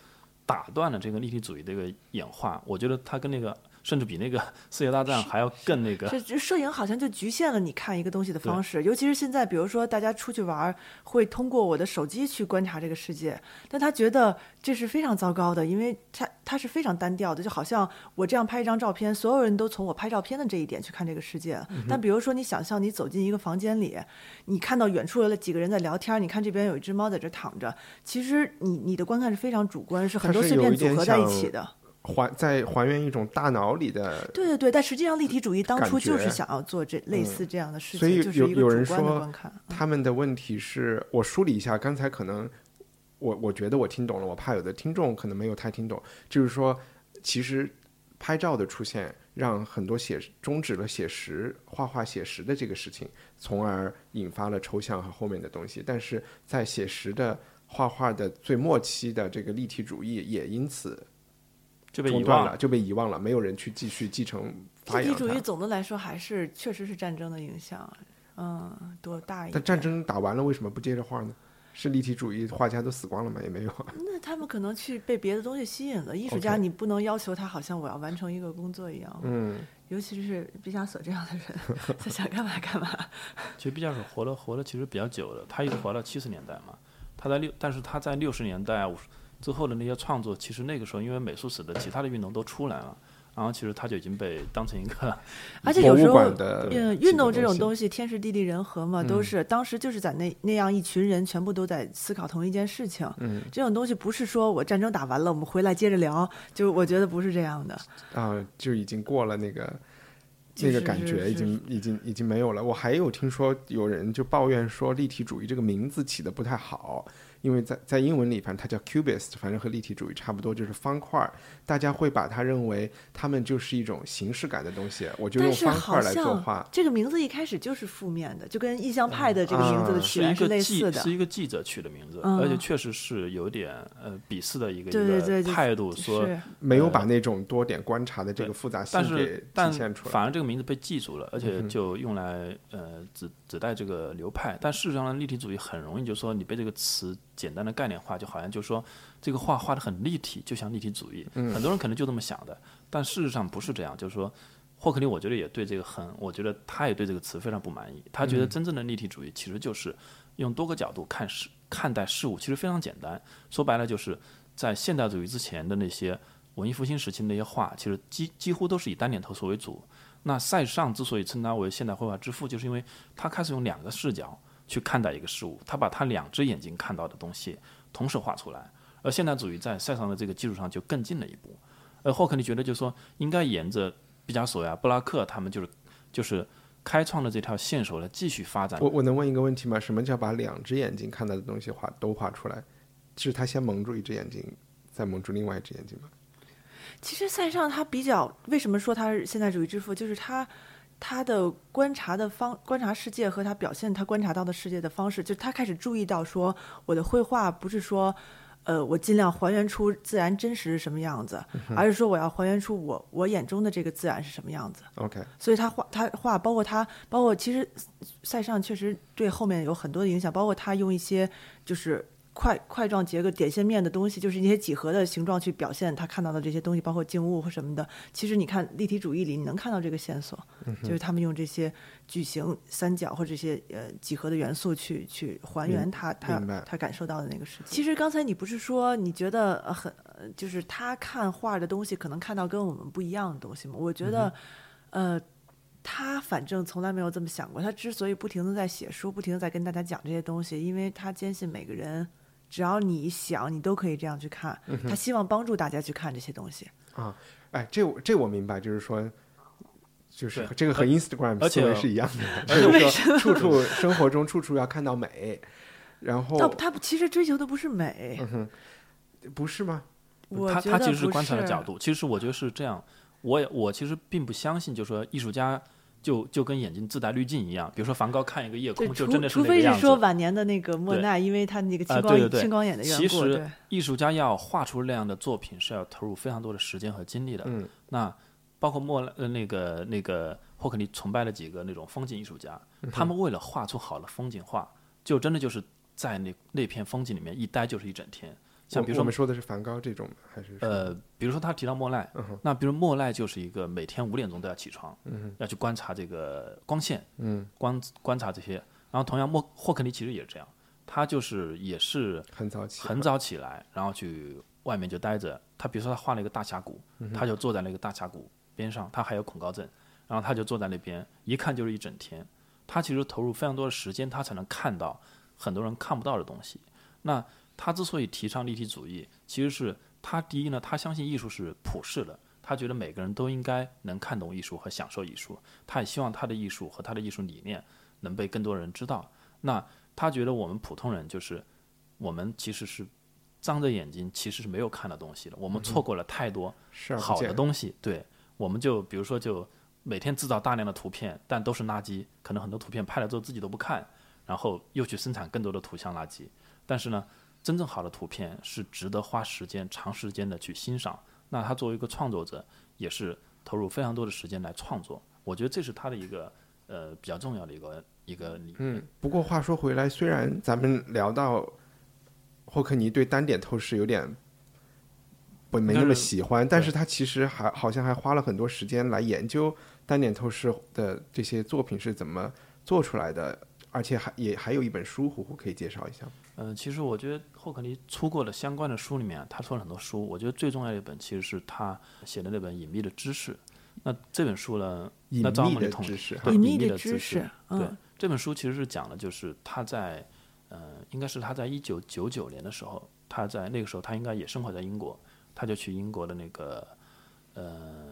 打断了这个立体主义的一个演化。我觉得它跟那个甚至比那个世界大战还要更那个。这这摄影好像就局限了你看一个东西的方式，尤其是现在，比如说大家出去玩儿，会通过我的手机去观察这个世界，但他觉得这是非常糟糕的，因为他他是非常单调的，就好像我这样拍一张照片，所有人都从我拍照片的这一点去看这个世界。但比如说，你想象你走进一个房间里，你看到远处有几个人在聊天，你看这边有一只猫在这躺着，其实你你的观看是非常主观，是很多碎片组合在一起的。还在还原一种大脑里的对对对，但实际上立体主义当初就是想要做这类似这样的事情，所以有有人说。他们的问题是我梳理一下，刚才可能我我觉得我听懂了，我怕有的听众可能没有太听懂，就是说，其实拍照的出现让很多写终止了写实画画写实的这个事情，从而引发了抽象和后面的东西，但是在写实的画画的最末期的这个立体主义也因此就被遗忘中断了，就被遗忘了，没有人去继续继承发扬它立体主义。总的来说还是确实是战争的影响，嗯，多大一点？但战争打完了，为什么不接着画呢？是立体主义画家都死光了吗？也没有啊。那他们可能去被别的东西吸引了。艺术家你不能要求他好像我要完成一个工作一样，嗯，尤其是毕加索这样的人，他想干嘛干嘛。其实毕加索活了活了其实比较久的，他一直活到七十年代嘛。他在六，但是他在六十年代五十之后的那些创作，其实那个时候因为美术史的其他的运动都出来了，然后其实他就已经被当成一个 而且有时候，博物馆的呃，几个运动这种东西，天时地利人和嘛，都是当时就是在那那样一群人全部都在思考同一件事情。嗯，这种东西不是说我战争打完了，我们回来接着聊，就我觉得不是这样的。啊，就已经过了那个那个感觉，已经已经已经没有了。我还有听说有人就抱怨说立体主义这个名字起的不太好，因为在在英文里，反正它叫 cubist，反正和立体主义差不多，就是方块儿。大家会把它认为它们就是一种形式感的东西，我就用方块来作画。这个名字一开始就是负面的，就跟意象派的这个名字的起源是类似的。是一个记者取的名字，嗯而且确实是有点呃鄙视的一个对一个对对态度，说没有把那种多点观察的这个复杂性但给体现出来。反而这个名字被记住了，而且就用来呃指指代这个流派。但事实上呢，立体主义很容易就说你被这个词简单的概念化，就好像就是说这个画画的很立体，就像立体主义。很多人可能就这么想的，但事实上不是这样。就是说，霍克尼我觉得也对这个很，我觉得他也对这个词非常不满意。他觉得真正的立体主义其实就是用多个角度看事看待事物，其实非常简单。说白了就是在现代主义之前的那些文艺复兴时期的那些画，其实几几乎都是以单点透视为主。那塞尚之所以称他为现代绘画之父，就是因为他开始用两个视角去看待一个事物，他把他两只眼睛看到的东西同时画出来。而现代主义在塞尚的这个基础上就更进了一步。而霍克尼觉得就是说，应该沿着毕加索呀、布拉克他们就是就是开创了这条线索来继续发展。我我能问一个问题吗？什么叫把两只眼睛看到的东西画都画出来？是他先蒙住一只眼睛，再蒙住另外一只眼睛吗？其实塞尚他比较为什么说他是现代主义之父，就是他他的观察的方观察世界和他表现他观察到的世界的方式，就是他开始注意到说我的绘画不是说。呃，我尽量还原出自然真实是什么样子，而是说我要还原出我我眼中的这个自然是什么样子。OK，所以他画他画，包括他，包括其实塞尚确实对后面有很多的影响，包括他用一些就是块块状结构、点线面的东西，就是一些几何的形状去表现他看到的这些东西，包括静物或什么的。其实你看立体主义里，你能看到这个线索，就是他们用这些矩形、三角或者这些呃几何的元素去去还原他他他感受到的那个世界。其实刚才你不是说你觉得呃很，呃就是他看画的东西可能看到跟我们不一样的东西吗？我觉得，呃。他反正从来没有这么想过。他之所以不停的在写书，不停的在跟大家讲这些东西，因为他坚信每个人，只要你想，你都可以这样去看。他希望帮助大家去看这些东西。啊，哎，这我这我明白，就是说，就是这个和 Instagram 而且思维是一样的，就是说处处生活中处处要看到美，然后他其实追求的不是美，不是吗？他他其实是观察的角度，其实我觉得是这样。我也我其实并不相信，就是说艺术家就就跟眼睛自带滤镜一样，比如说梵高看一个夜，空，就除真的是除非是那个样子。除非是说晚年的那个莫奈，因为他那个青啊，光、对对对，青光眼的缘其故，其实艺术家要画出那样的作品，是要投入非常多的时间和精力的。嗯，那包括莫呃那个那个霍克尼崇拜了几个那种风景艺术家，嗯他们为了画出好的风景画，就真的就是在那那片风景里面一待就是一整天。像比如说我我们说的是梵高这种，还是呃，比如说他提到莫奈，那比如莫奈就是一个每天五点钟都要起床，嗯要去观察这个光线，嗯，观观察这些。然后同样莫霍克尼其实也是这样，他就是也是很早起，很早起来，然后去外面就待着。他比如说他画了一个大峡谷，他就坐在那个大峡谷边上，他还有恐高症，然后他就坐在那边，一看就是一整天。他其实投入非常多的时间，他才能看到很多人看不到的东西。那他之所以提倡立体主义，其实是他第一呢，他相信艺术是普世的，他觉得每个人都应该能看懂艺术和享受艺术，他也希望他的艺术和他的艺术理念能被更多人知道。那他觉得我们普通人就是我们其实是张着眼睛，其实是没有看的东西的，我们错过了太多好的东西。对，我们就比如说就每天制造大量的图片，但都是垃圾，可能很多图片拍了之后自己都不看，然后又去生产更多的图像垃圾。但是呢，真正好的图片是值得花时间、长时间的去欣赏。那他作为一个创作者，也是投入非常多的时间来创作。我觉得这是他的一个呃比较重要的一个一个理念。嗯，不过话说回来，虽然咱们聊到霍克尼对单点透视有点不没那么喜欢，但是他其实还好像还花了很多时间来研究单点透视的这些作品是怎么做出来的，而且还也还有一本书，虎虎可以介绍一下吗。嗯、其实我觉得霍克尼出过的相关的书里面啊，他出了很多书。我觉得最重要的一本其实是他写的那本《隐秘的知识》。那这本书呢，隐那张秘的知识隐秘的的知知识嗯对，这本书其实是讲的就是他在，呃，应该是他在一九九九年的时候，他在那个时候他应该也生活在英国，他就去英国的那个，呃，不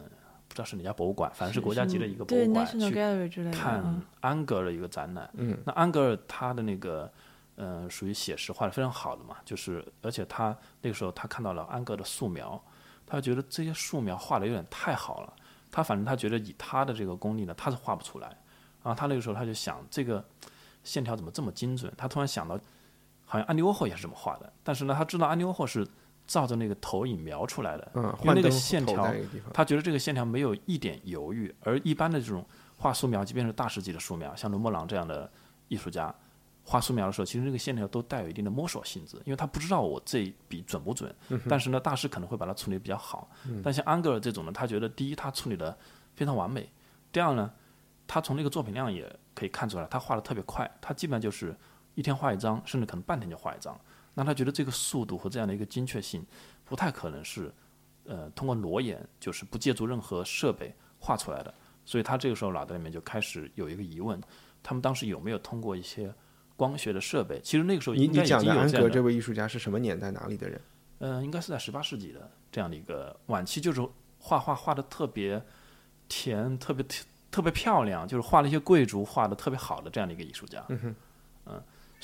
知道是哪家博物馆，反正是国家级的一个博物馆去看嗯安格尔的一个展览。嗯，那安格尔他的那个，呃，属于写实画的非常好的嘛，就是而且他那个时候他看到了安格尔的素描，他觉得这些素描画的有点太好了，他反正他觉得以他的这个功力呢，他是画不出来。然后他那个时候他就想，这个线条怎么这么精准？他突然想到，好像安迪沃霍也是这么画的，但是呢，他知道安迪沃霍是照着那个投影描出来的，嗯，因为那个线条他觉得这个线条没有一点犹豫，而一般的这种画素描，即便是大师级的素描，像伦勃朗这样的艺术家画素描的时候，其实这个线条都带有一定的摸索性质，因为他不知道我这一笔准不准，但是呢，大师可能会把它处理得比较好。但像安格尔这种呢，他觉得第一他处理的非常完美，第二呢，他从那个作品量也可以看出来，他画的特别快，他基本上就是一天画一张，甚至可能半天就画一张。那他觉得这个速度和这样的一个精确性，不太可能是呃通过裸眼，就是不借助任何设备画出来的。所以他这个时候脑袋里面就开始有一个疑问：他们当时有没有通过一些光学的设备？其实那个时候你你讲的安有这样的，格这位艺术家是什么年代哪里的人？呃，应该是在十八世纪的这样的一个晚期，就是画画画的特别甜，特别特别漂亮，就是画了一些贵族画的特别好的这样的一个艺术家。嗯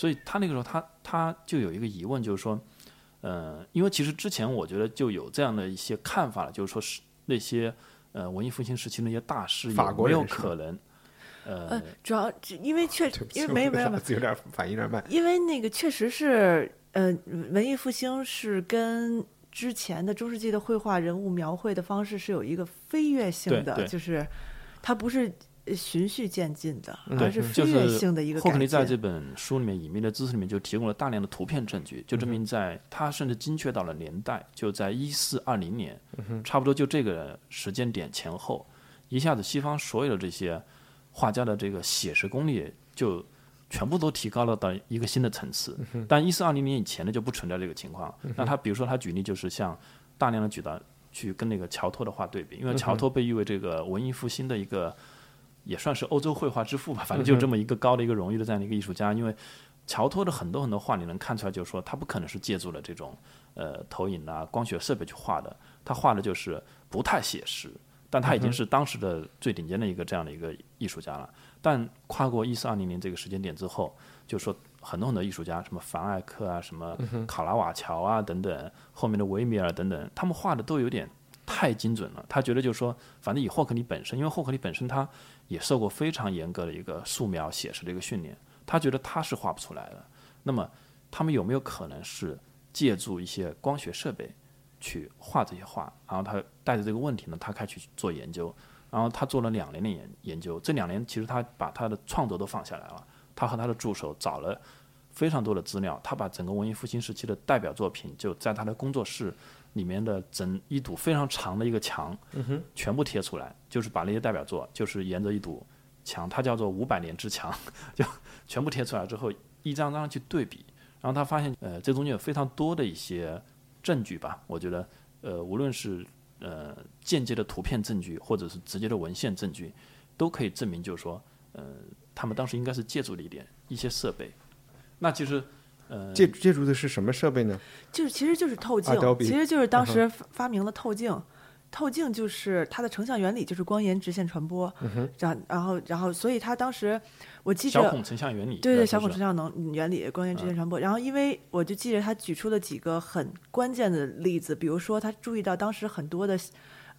所以他那个时候他他就有一个疑问，就是说，呃，因为其实之前我觉得就有这样的一些看法了，就是说是那些呃文艺复兴时期那些大师法有没有可能，呃呃，主要因为确对不起因为没有没有没有有点反应有点慢。因为那个确实是，呃，文艺复兴是跟之前的中世纪的绘画人物描绘的方式是有一个飞跃性的，就是它不是循序渐进的，对，而是就飞跃性的一个改霍克尼在这。本书里面隐秘的知识里面就提供了大量的图片证据，就证嗯明在他甚至精确到了年代，就在一四二零年，嗯差不多就这个时间点前后，一下子西方所有的这些画家的这个写实功力就全部都提高了到一个新的层次。嗯但一四二零年以前呢就不存在这个情况。那他比如说他举例就是像大量的举到去跟那个乔托的画对比，因为乔托被誉为这个文艺复兴的一个。也算是欧洲绘画之父吧，反正就这么一个高的一个荣誉的这样的一个艺术家。因为乔托的很多很多画，你能看出来，就是说他不可能是借助了这种呃投影啊、光学设备去画的，他画的就是不太写实，但他已经是当时的最顶尖的一个这样的一个艺术家了。但跨过一四二零年这个时间点之后，就说很多很多艺术家，什么凡艾克啊、什么卡拉瓦乔啊等等，后面的维米尔等等，他们画的都有点太精准了。他觉得就是说，反正以霍克尼本身，因为霍克尼本身他也受过非常严格的一个素描写实的一个训练，他觉得他是画不出来的。那么他们有没有可能是借助一些光学设备去画这些画？然后他带着这个问题呢，他开始做研究。然后他做了两年的研研究，这两年其实他把他的创作都放下来了，他和他的助手找了非常多的资料，他把整个文艺复兴时期的代表作品就在他的工作室里面的整一堵非常长的一个墙，全部贴出来，就是把那些代表作，就是沿着一堵墙，它叫做五百年之墙，就全部贴出来之后，一张张去对比，然后他发现，呃，这中间有非常多的一些证据吧，我觉得，呃，无论是呃间接的图片证据，或者是直接的文献证据，都可以证明，就是说，呃，他们当时应该是借助了一点一些设备。那其实，呃，借借助的是什么设备呢？就是其实就是透镜其实就是当时发发明了透镜。透镜就是它的成像原理，就是光沿直线传播。然后然后然后，所以他当时我记着小孔成像原理，对对，小孔成像能原理，光沿直线传播。然后，因为我就记着他举出了几个很关键的例子，比如说他注意到当时很多的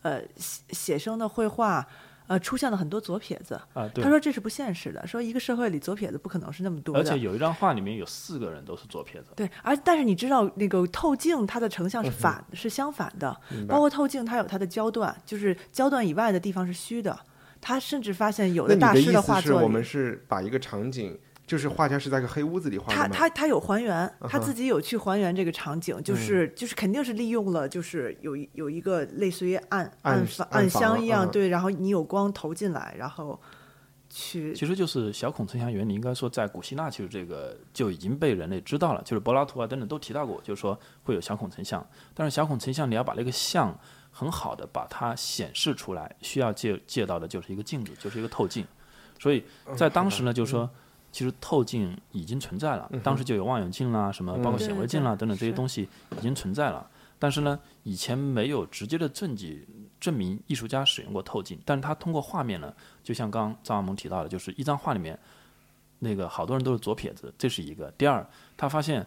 呃写写生的绘画，呃出现了很多左撇子。啊，对他。说这是不现实的，说一个社会里左撇子不可能是那么多的。而且有一张画里面有四个人都是左撇子，对，而但是你知道那个透镜它的成像是反、是相反的，包括透镜它有它的焦段，就是焦段以外的地方是虚的。他甚至发现有的的大师意思是画作里，我们是把一个场景，就是画家是在个黑屋子里画他的吗？他他有还原，他自己有去还原这个场景，就是就是肯定是利用了，就是有一有一个类似于暗暗房暗箱一样，嗯对，然后你有光投进来，然后去其实就是小孔成像原理，应该说在古希腊其实这个就已经被人类知道了，就是柏拉图啊等等都提到过，就是说会有小孔成像。但是小孔成像你要把那个像很好的把它显示出来，需要借借到的就是一个镜子，就是一个透镜。所以在当时呢，就是说其实透镜已经存在了，当时就有望远镜啦，什么包括显微镜啦等等这些东西已经存在了。但是呢，以前没有直接的证据证明艺术家使用过透镜，但是他通过画面呢，就像刚刚张亚萌提到的，就是一张画里面，那个好多人都是左撇子，这是一个。第二，他发现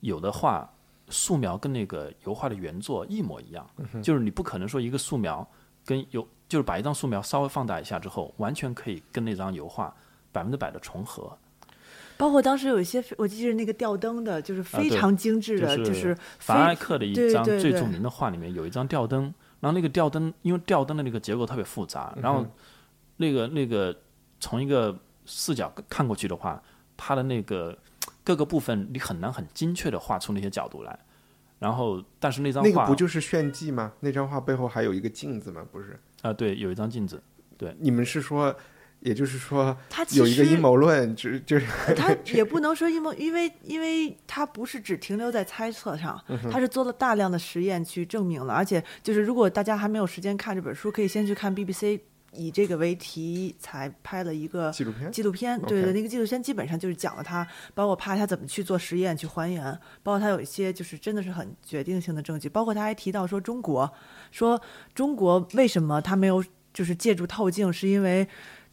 有的画素描跟那个油画的原作一模一样，就是你不可能说一个素描跟油，就是把一张素描稍微放大一下之后，完全可以跟那张油画百分之百的重合。包括当时有一些，我记得那个吊灯的，就是非常精致的，就是是凡艾克的一张最著名的画里面有一张吊灯，然后那个吊灯因为吊灯的那个结构特别复杂，然后那个那个从一个视角看过去的话，它的那个各个部分你很难很精确的画出那些角度来。然后，但是那张那个画不就是炫技吗？那张画背后还有一个镜子吗？不是？啊、对，有一张镜子，对你们是说，也就是说他有一个阴谋论，只就是他 也不能说阴谋，因为因为他不是只停留在猜测上，嗯他是做了大量的实验去证明了，而且就是如果大家还没有时间看这本书，可以先去看 BBC 以这个为题材拍了一个纪录片。纪录片，对对，那个纪录片基本上就是讲了他，包括拍他怎么去做实验去还原，包括他有一些就是真的是很决定性的证据，包括他还提到说中国，说中国为什么他没有就是借助透镜，是因为。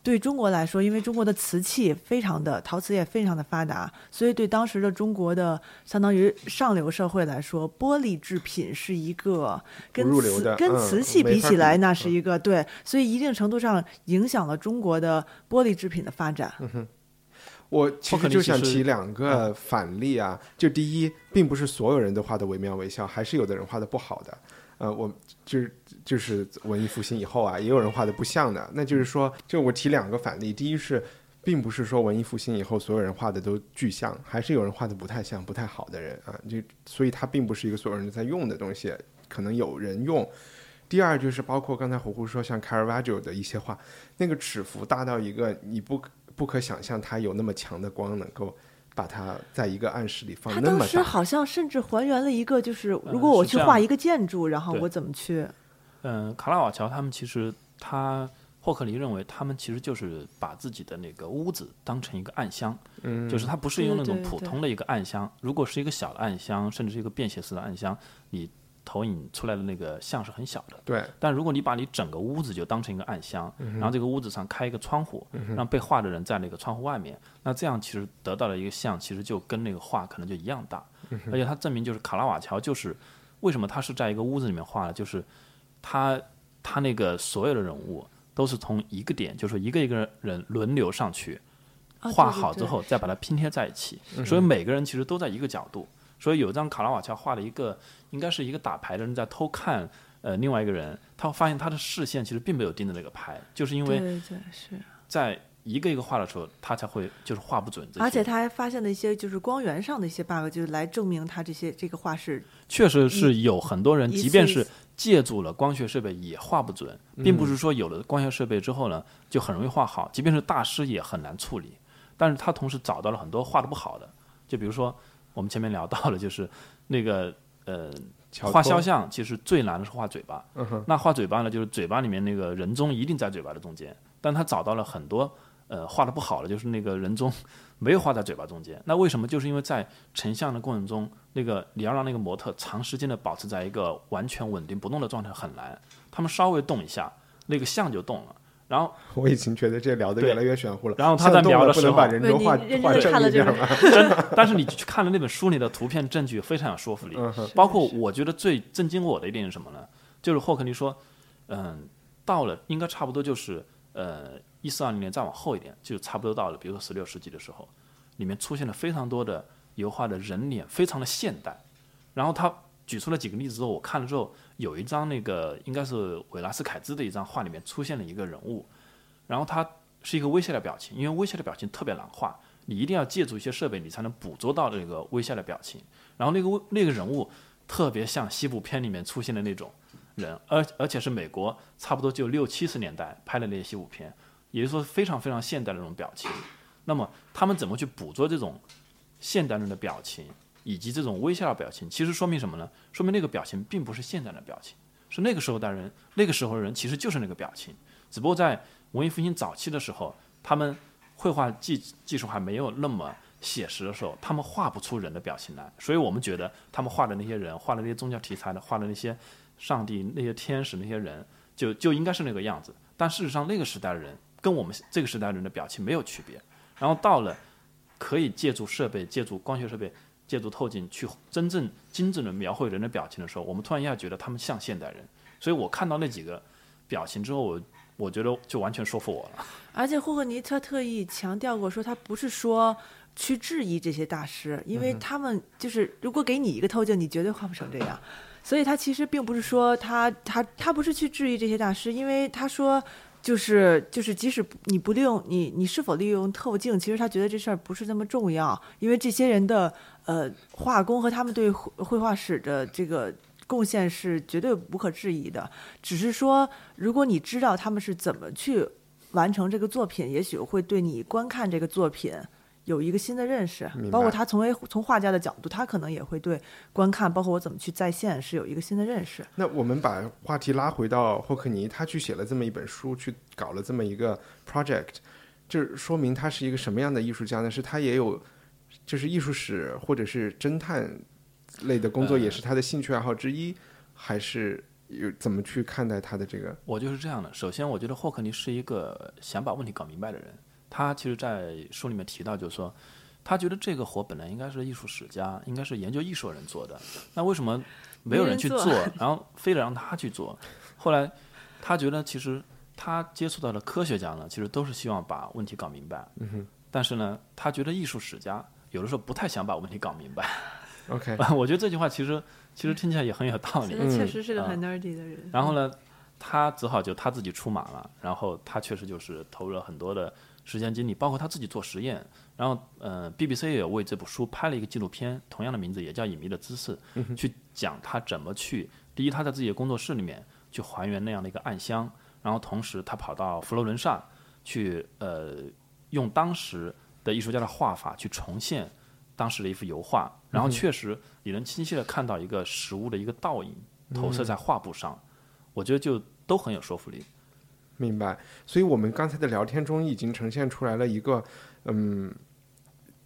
对中国来说，因为中国的瓷器非常的陶瓷业非常的发达，所以对当时的中国的相当于上流社会来说，玻璃制品是一个跟瓷跟瓷器比比起来，那嗯是一个对，所以一定程度上影响了中国的玻璃制品的发展。我其实就想提两个反例啊，就第一，并不是所有人都画的惟妙惟肖，还是有的人画的不好的。呃，我就是就是文艺复兴以后啊，也有人画的不像的。那就是说，就我提两个反例，第一是，并不是说文艺复兴以后所有人画的都具象，还是有人画的不太像、不太好的人啊。就所以它并不是一个所有人都在用的东西，可能有人用。第二就是包括刚才胡胡说像 Caravaggio 的一些画，那个尺幅大到一个你不不可想象，它有那么强的光能够。把它在一个暗室里放那么大，当时好像甚至还原了一个，就是如果我去画一个建筑，然后我怎么去？嗯，卡拉瓦乔他们其实他霍克尼认为他们其实就是把自己的那个屋子当成一个暗箱，嗯，就是它不是用那种普通的一个暗箱，如果是一个小的暗箱，甚至是一个便携式的暗箱，你投影出来的那个像是很小的。对，但如果你把你整个屋子就当成一个暗箱，嗯然后这个屋子上开一个窗户，让被画的人在那个窗户外面，那这样其实得到的一个像，其实就跟那个画可能就一样大。嗯而且它证明就是卡拉瓦乔就是为什么他是在一个屋子里面画的，就是他他那个所有的人物都是从一个点，就是一个一个人轮流上去，啊画好之后再把它拼贴在一起，所以每个人其实都在一个角度。所以有张卡拉瓦乔画了一个，应该是一个打牌的人在偷看呃另外一个人，他发现他的视线其实并没有盯着那个牌，就是因为在一个一个画的时候，他才会就是画不准。而且他还发现了一些就是光源上的一些 bug，就是来证明他这些这个画是确实是有很多人，一即便是借助了光学设备也画不准，并不是说有了光学设备之后呢就很容易画好，即便是大师也很难处理。但是他同时找到了很多画的不好的，就比如说我们前面聊到了，就是那个呃画肖像，其实最难的是画嘴巴。嗯，那画嘴巴呢，就是嘴巴里面那个人中一定在嘴巴的中间，但他找到了很多呃画的不好的，就是那个人中 没有画在嘴巴中间。那为什么？就是因为在成像的过程中，那个你要让那个模特长时间的保持在一个完全稳定不动的状态很难，他们稍微动一下，那个像就动了。然后 我已经觉得这聊得越来越玄乎了。然后他在描的时候对你人中画认真画正看了这个一点 吗？真，但是你去看了那本书里的图片证据非常有说服力。包括我觉得最震惊我的一点是什么呢？就是霍克尼说，嗯，到了应该差不多就是呃一四二零年再往后一点，就差不多到了，比如说十六世纪的时候，里面出现了非常多的油画的人脸，非常的现代。然后他举出了几个例子之后，我看了之后，有一张那个应该是维拉斯凯兹的一张画里面出现了一个人物，然后他是一个微笑的表情，因为微笑的表情特别难画，你一定要借助一些设备，你才能捕捉到这个微笑的表情。然后那个那个人物特别像西部片里面出现的那种人，而而且是美国差不多就六七十年代拍的那些西部片，也就是说非常非常现代的那种表情。那么他们怎么去捕捉这种现代人的表情，以及这种微笑的表情？其实说明什么呢？说明那个表情并不是现在的表情，是那个时候的人，那个时候的人其实就是那个表情，只不过在文艺复兴早期的时候，他们绘画技技术还没有那么写实的时候，他们画不出人的表情来，所以我们觉得他们画的那些人，画的那些宗教题材的，画的那些上帝、那些天使、那些人，就就应该是那个样子。但事实上，那个时代的人跟我们这个时代人的表情没有区别。然后到了可以借助设备、借助光学设备、借助透镜去真正精准的描绘人的表情的时候，我们突然一下觉得他们像现代人。所以我看到那几个表情之后，我我觉得就完全说服我了。而且霍克尼特特意强调过，说他不是说去质疑这些大师，因为他们就是如果给你一个透镜，你绝对画不成这样。所以他其实并不是说他他他不是去质疑这些大师，因为他说就是就是即使你不利用你你是否利用透镜，其实他觉得这事儿不是那么重要，因为这些人的呃画工和他们对绘绘画史的这个。贡献是绝对无可置疑的，只是说，如果你知道他们是怎么去完成这个作品，也许会对你观看这个作品有一个新的认识包括他从为从画家的角度，他可能也会对观看，包括我怎么去再现，是有一个新的认识。那我们把话题拉回到霍克尼，他去写了这么一本书，去搞了这么一个 project，就是说明他是一个什么样的艺术家呢？是他也有，就是艺术史或者是侦探类的工作，也是他的兴趣爱好之一，还是有怎么去看待他的这个？我就是这样的。首先，我觉得霍克尼是一个想把问题搞明白的人。他其实，在书里面提到，就是说，他觉得这个活本来应该是艺术史家，应该是研究艺术的人做的。那为什么没有人去做 然后非得让他去做？后来，他觉得其实他接触到的科学家呢，其实都是希望把问题搞明白。嗯哼，但是呢，他觉得艺术史家有的时候不太想把问题搞明白。OK，我觉得这句话其实其实听起来也很有道理嗯。确实是个很 nerdy 的人。然后呢，他只好就他自己出马了，然后他确实就是投入了很多的时间经历，包括他自己做实验。然后，呃，BBC 也为这部书拍了一个纪录片，同样的名字也叫《隐秘的姿势》，去讲他怎么去，第一，他在自己的工作室里面去还原那样的一个暗箱，然后同时他跑到佛罗伦萨去，呃，用当时的艺术家的画法去重现当时的一幅油画，然后确实你能清晰的看到一个实物的一个倒影投射在画布上，我觉得就都很有说服力。明白。所以我们刚才的聊天中已经呈现出来了一个，嗯，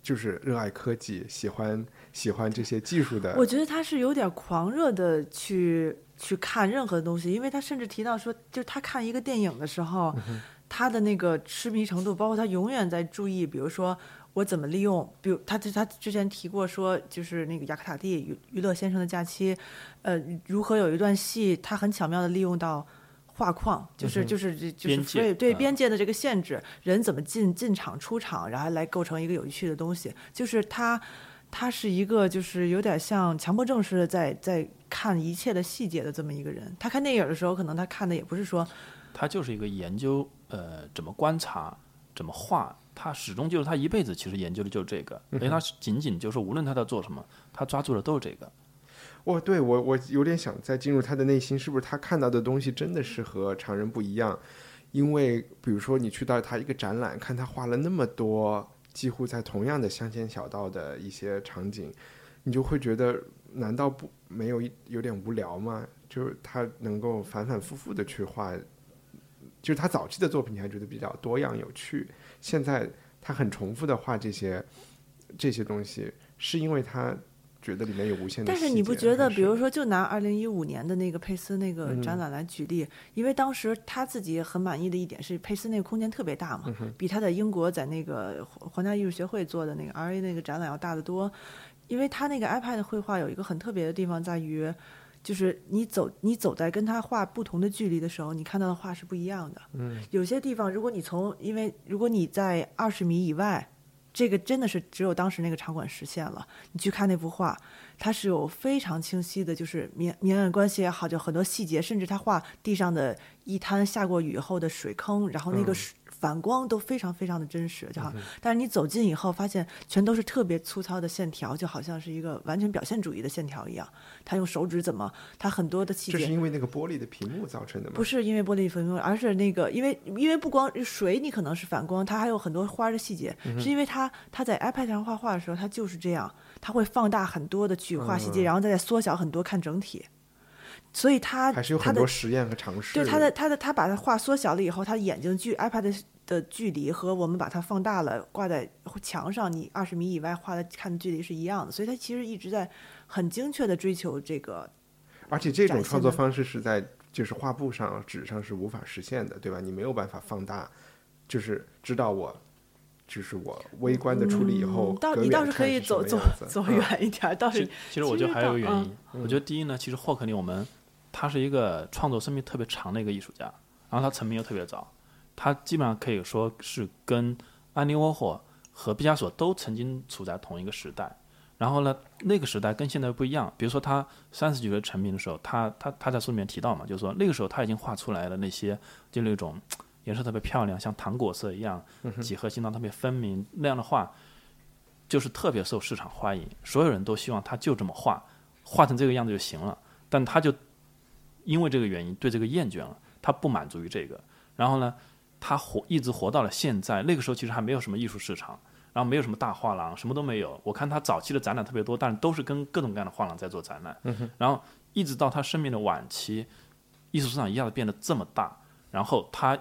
就是热爱科技，喜欢喜欢这些技术的。我觉得他是有点狂热的去去看任何东西，因为他甚至提到说，就是他看一个电影的时候，他的那个痴迷程度，包括他永远在注意，比如说我怎么利用，比如他他之前提过说，就是那个雅克塔蒂娱娱乐先生的假期，呃，如何有一段戏，他很巧妙的利用到。画框就是就是就是对对嗯边界的这个限制，人怎么进进场出场，然后来构成一个有趣的东西。就是他，他是一个就是有点像强迫症似的在在看一切的细节的这么一个人。他看电影的时候，可能他看的也不是说他就是一个研究呃怎么观察、怎么画，他始终就是他一辈子其实研究的就是这个，因为他仅仅就是无论他在做什么，他抓住的都是这个。哦，对我我有点想再进入他的内心，是不是他看到的东西真的是和常人不一样？因为比如说你去到他一个展览，看他画了那么多几乎在同样的乡间小道的一些场景，你就会觉得难道不没有一有点无聊吗？就是他能够反反复复的去画，就是他早期的作品你还觉得比较多样有趣，现在他很重复的画这些这些东西，是因为他觉得里面有无限的。但是你不觉得，比如说，就拿二零一五年的那个佩斯那个嗯展览来举例，因为当时他自己很满意的一点是，佩斯那个空间特别大嗯嘛，比他在英国在那个皇家艺术学会做的那个 RA 那个展览要大得多。因为他那个 iPad 绘画有一个很特别的地方在于，就是你走你走在跟他画不同的距离的时候，你看到的画是不一样的。嗯，有些地方如果你从，因为如果你在二十米以外。这个真的是只有当时那个场馆实现了。你去看那幅画，它是有非常清晰的，就是明明暗关系也好，就很多细节，甚至他画地上的一滩下过雨后的水坑，然后那个水反光都非常非常的真实，就好。但是你走近以后，发现全都是特别粗糙的线条，就好像是一个完全表现主义的线条一样。他用手指怎么，他很多的细节这是因为那个玻璃的屏幕造成的吗？不是因为玻璃屏幕，而是那个因为因为不光水你可能是反光，它还有很多花的细节，嗯是因为他他在 iPad 上画画的时候，他就是这样，他会放大很多的去画细节，然后再缩小很多看整体，所以它嗯还是有很多实验和尝试。对他的他的他把它画缩小了以后，他眼睛距 iPad 的的距离和我们把它放大了挂在墙上，你二十米以外画的看的距离是一样的，所以他其实一直在很精确的追求这个而且这种创作方式是在就是画布上、纸上是无法实现的，对吧？你没有办法放大，就是知道我，就是我微观的处理以后，嗯倒隔你倒是可以走走走嗯远一点儿，倒是其其实我觉得还有一个原因，嗯我觉得第一呢，其实霍克尼我们他是一个创作生命特别长的一个艺术家，然后他成名又特别早，他基本上可以说是跟安妮沃霍和毕加索都曾经处在同一个时代。然后呢，那个时代跟现在不一样。比如说他三十几岁成名的时候，他他他在书里面提到嘛，就是说那个时候他已经画出来了那些就那种颜色特别漂亮，像糖果色一样，几何形状特别分明那样的画，就是特别受市场欢迎，所有人都希望他就这么画，画成这个样子就行了。但他就因为这个原因对这个厌倦了，他不满足于这个，然后呢，他活一直活到了现在。那个时候其实还没有什么艺术市场，然后没有什么大画廊，什么都没有。我看他早期的展览特别多，但是都是跟各种各样的画廊在做展览。然后一直到他生命的晚期，艺术市场一下子变得这么大，然后他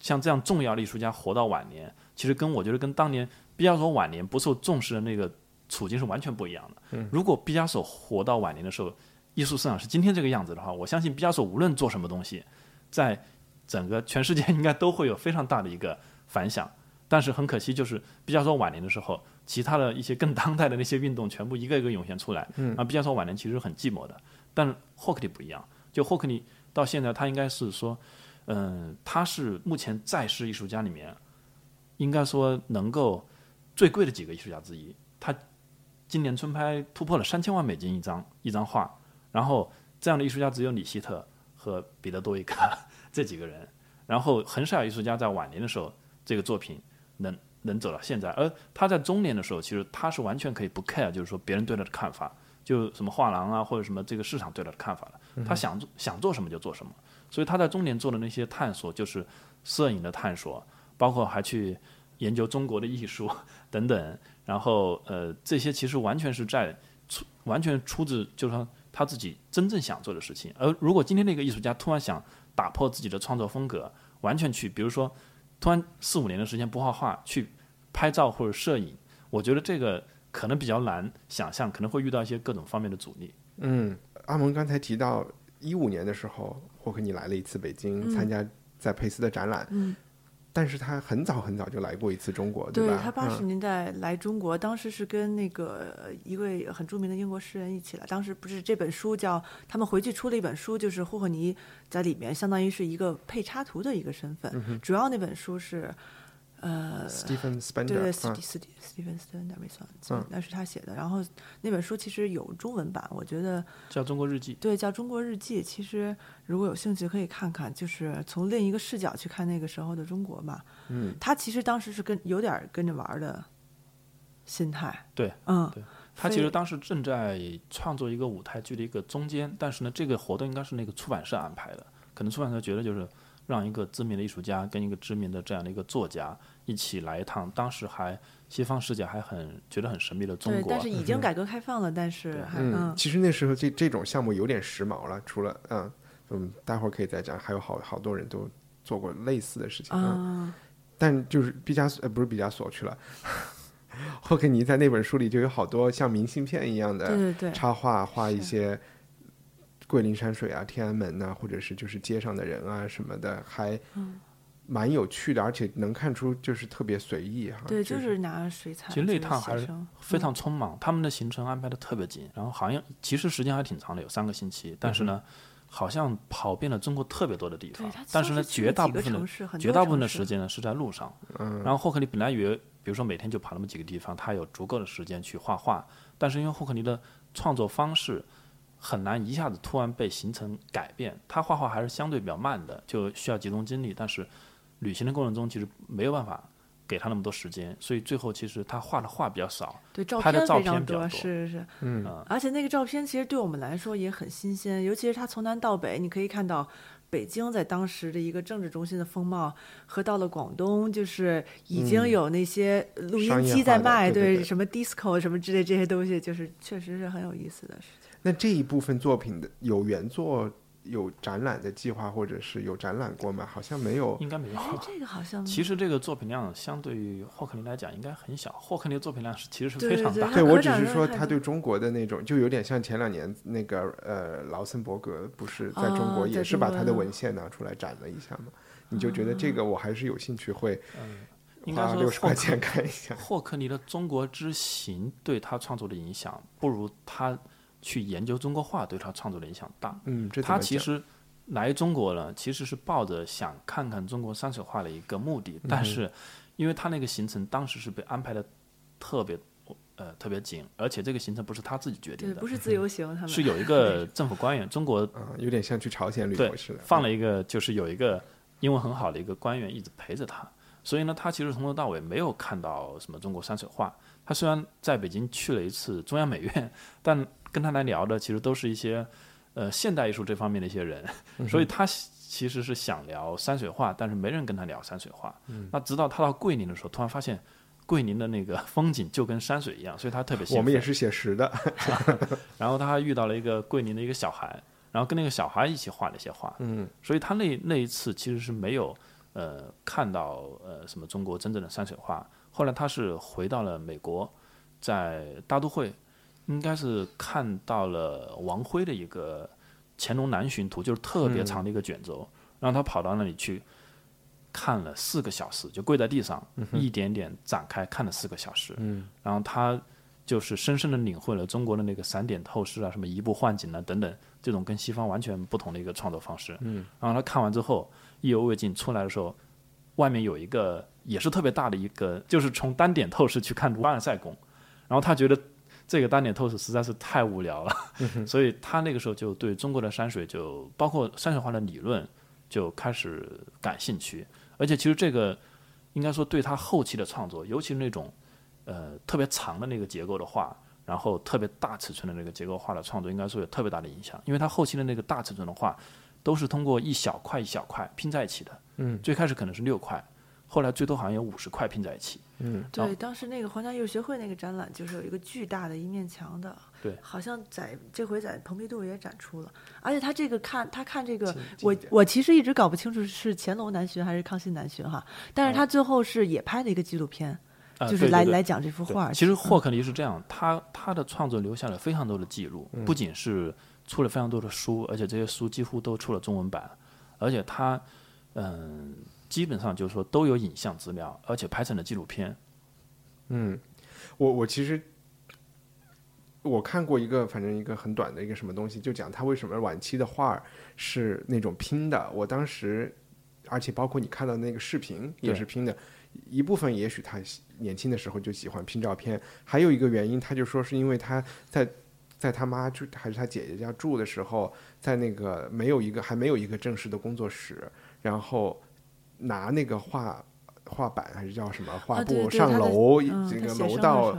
像这样重要的艺术家活到晚年，其实跟我觉得跟当年毕加索晚年不受重视的那个处境是完全不一样的。如果毕加索活到晚年的时候，艺术市场是今天这个样子的话，我相信毕加索无论做什么东西，在整个全世界应该都会有非常大的一个反响。但是很可惜，就是毕加索晚年的时候，其他的一些更当代的那些运动全部一个一个涌现出来。嗯，啊，毕加索晚年其实很寂寞的，但是霍克尼不一样，就霍克尼到现在，他应该是说，嗯，他是目前在世艺术家里面，应该说能够最贵的几个艺术家之一。他今年春拍突破了三千万美金一张一张画，然后这样的艺术家只有里希特和彼得多维克 这几个人，然后很少有艺术家在晚年的时候这个作品能能走到现在，而他在中年的时候，其实他是完全可以不 care，就是说别人对他的看法，就什么画廊啊或者什么这个市场对他的看法了，他想做想做什么就做什么，所以他在中年做的那些探索就是摄影的探索，包括还去研究中国的艺术等等，然后呃这些其实完全是在出完全出自就是说他自己真正想做的事情，而如果今天那个艺术家突然想打破自己的创作风格，完全去比如说突然四五年的时间不画画去拍照或者摄影，我觉得这个可能比较难想象，可能会遇到一些各种方面的阻力。嗯，阿蒙刚才提到一五年的时候，霍克尼来了一次北京，参加在佩斯的展览。嗯，但是他很早很早就来过一次中国，对吧？他八十嗯年代来中国，当时是跟那个呃一位很著名的英国诗人一起来。当时不是这本书叫他们回去出了一本书，就是霍霍尼在里面，相当于是一个配插图的一个身份。嗯主要那本书是呃 Stephen Spender，对对，啊斯蒂斯蒂斯蒂芬斯顿 Emerson，嗯那是他写的。然后那本书其实有中文版，我觉得叫《中国日记》，对叫《中国日记》。其实如果有兴趣可以看看，就是从另一个视角去看那个时候的中国嘛。嗯，他其实当时是跟有点儿跟着玩儿的心态。对，嗯，对他非其实当时正在创作一个舞台剧的一个中间，但是呢，这个活动应该是那个出版社安排的，可能出版社觉得就是让一个知名的艺术家跟一个知名的这样的一个作家一起来一趟，当时还西方世界还很觉得很神秘的中对，国，但是已。经改革开放了，但是还嗯，嗯，其实那时候这这种项目有点时髦了，除了嗯嗯，待会儿可以再讲，还有好好多人都做过类似的事情。嗯，啊，但就是毕加索呃不是毕加索去了，霍克尼在那本书里就有好多像明信片一样的对对对，插画，画一些桂林山水啊、天安门呐、或者是就是街上的人啊什么的，还嗯蛮有趣的，而且能看出就是特别随意哈。对，就就是拿水彩，其实那就是趟还是非常匆忙，他们的行程安排的特别紧，然后好像其实时间还挺长的，有三个星期，但是呢，好像跑遍了中国特别多的地方，但是呢，绝大部分的城市绝大部分的时间呢是在路上。嗯，然后霍克尼本来以为，比如说每天就跑那么几个地方，他有足够的时间去画画，但是因为霍克尼的创作方式很难一下子突然被形成改变，他画画还是相对比较慢的，就需要集中精力，但是旅行的过程中其实没有办法给他那么多时间，所以最后其实他画的画比较少，对照拍的照片非常多，片比较多是是，嗯而且那个照片其实对我们来说也很新鲜，尤其是他从南到北，你可以看到北京在当时的一个政治中心的风貌，和到了广东，就是已经嗯有那些录音机在卖，对对对。什么 disco 什么之类这些东西，就是确实是很有意思的事情。那这一部分作品的有原作、有展览的计划，或者是有展览过吗？好像没有。应该没有。哎，这个好像其实这个作品量相对于霍克尼来讲应该很小，霍克尼的作品量是其实是非常大的。对我只是说他对中国的那种，就有点像前两年那个呃劳森伯格不是在中国也是把他的文献拿出来展了一下嘛？你就觉得这个我还是有兴趣会应该花六十块钱看一下。霍克尼的中国之行对他创作的影响，不如他去研究中国画对他创作的影响大。嗯，他其实来中国了，其实是抱着想看看中国山水画的一个目的，但是因为他那个行程当时是被安排的特别呃特别紧，而且这个行程不是他自己决定对，的不，是自由行，他们是有一个政府官员，中国啊，有点像去朝鲜旅对游似的。放了一个就是有一个英文很好的一个官员一直陪着他，所以呢，他其实从头到尾没有看到什么中国山水画。他虽然在北京去了一次中央美院，但跟他来聊的其实都是一些呃现代艺术这方面的一些人，所以他其实是想聊山水画，但是没人跟他聊山水画。那直到他到桂林的时候，突然发现。桂林的那个风景就跟山水一样，所以他特别兴奋。我们也是写实的，然后他还遇到了一个桂林的一个小孩，然后跟那个小孩一起画了一些画，嗯，所以他那那一次其实是没有呃看到呃什么中国真正的山水画。后来他是回到了美国，在大都会，应该是看到了王辉的一个《乾隆南巡图》，就是特别长的一个卷轴，然后他跑到那里去看了四个小时，就跪在地上、一点点展开看了四个小时，嗯，然后他就是深深的领会了中国的那个散点透视啊，什么移步换景啊等等这种跟西方完全不同的一个创作方式。嗯，然后他看完之后意犹未尽，出来的时候，外面有一个也是特别大的一个，就是从单点透视去看凡尔赛宫，然后他觉得这个单点透视实在是太无聊了，所以他那个时候就对中国的山水就包括山水画的理论就开始感兴趣，而且其实这个应该说对他后期的创作，尤其是那种呃特别长的那个结构的画，然后特别大尺寸的那个结构画的创作，应该说有特别大的影响，因为他后期的那个大尺寸的画都是通过一小块一小块拼在一起的，嗯，最开始可能是六块，后来最多好像有五十块拼在一起，嗯，对，当时那个皇家艺术学会那个展览，就是有一个巨大的一面墙的，对好像在这回在蓬皮杜也展出了。而且他这个看他看这个，我我其实一直搞不清楚是乾隆南巡还是康熙南巡哈，但是他最后是也拍了一个纪录片，啊就是对对对来来讲这幅画。其实嗯霍克尼是这样，他他的创作留下了非常多的记录，不仅是出了非常多的书，而且这些书几乎都出了中文版，而且他嗯、基本上就是说都有影像资料，而且拍成了纪录片。嗯，我我其实我看过一个，反正一个很短的一个什么东西，就讲他为什么晚期的画儿是那种拼的。我当时，而且包括你看到那个视频也是拼的，一部分也许他年轻的时候就喜欢拼照片，还有一个原因，他就说是因为他在。在他妈住还是他姐姐家住的时候，在那个没有一个还没有一个正式的工作室，然后拿那个画画板还是叫什么画啊对布上楼，嗯这个楼道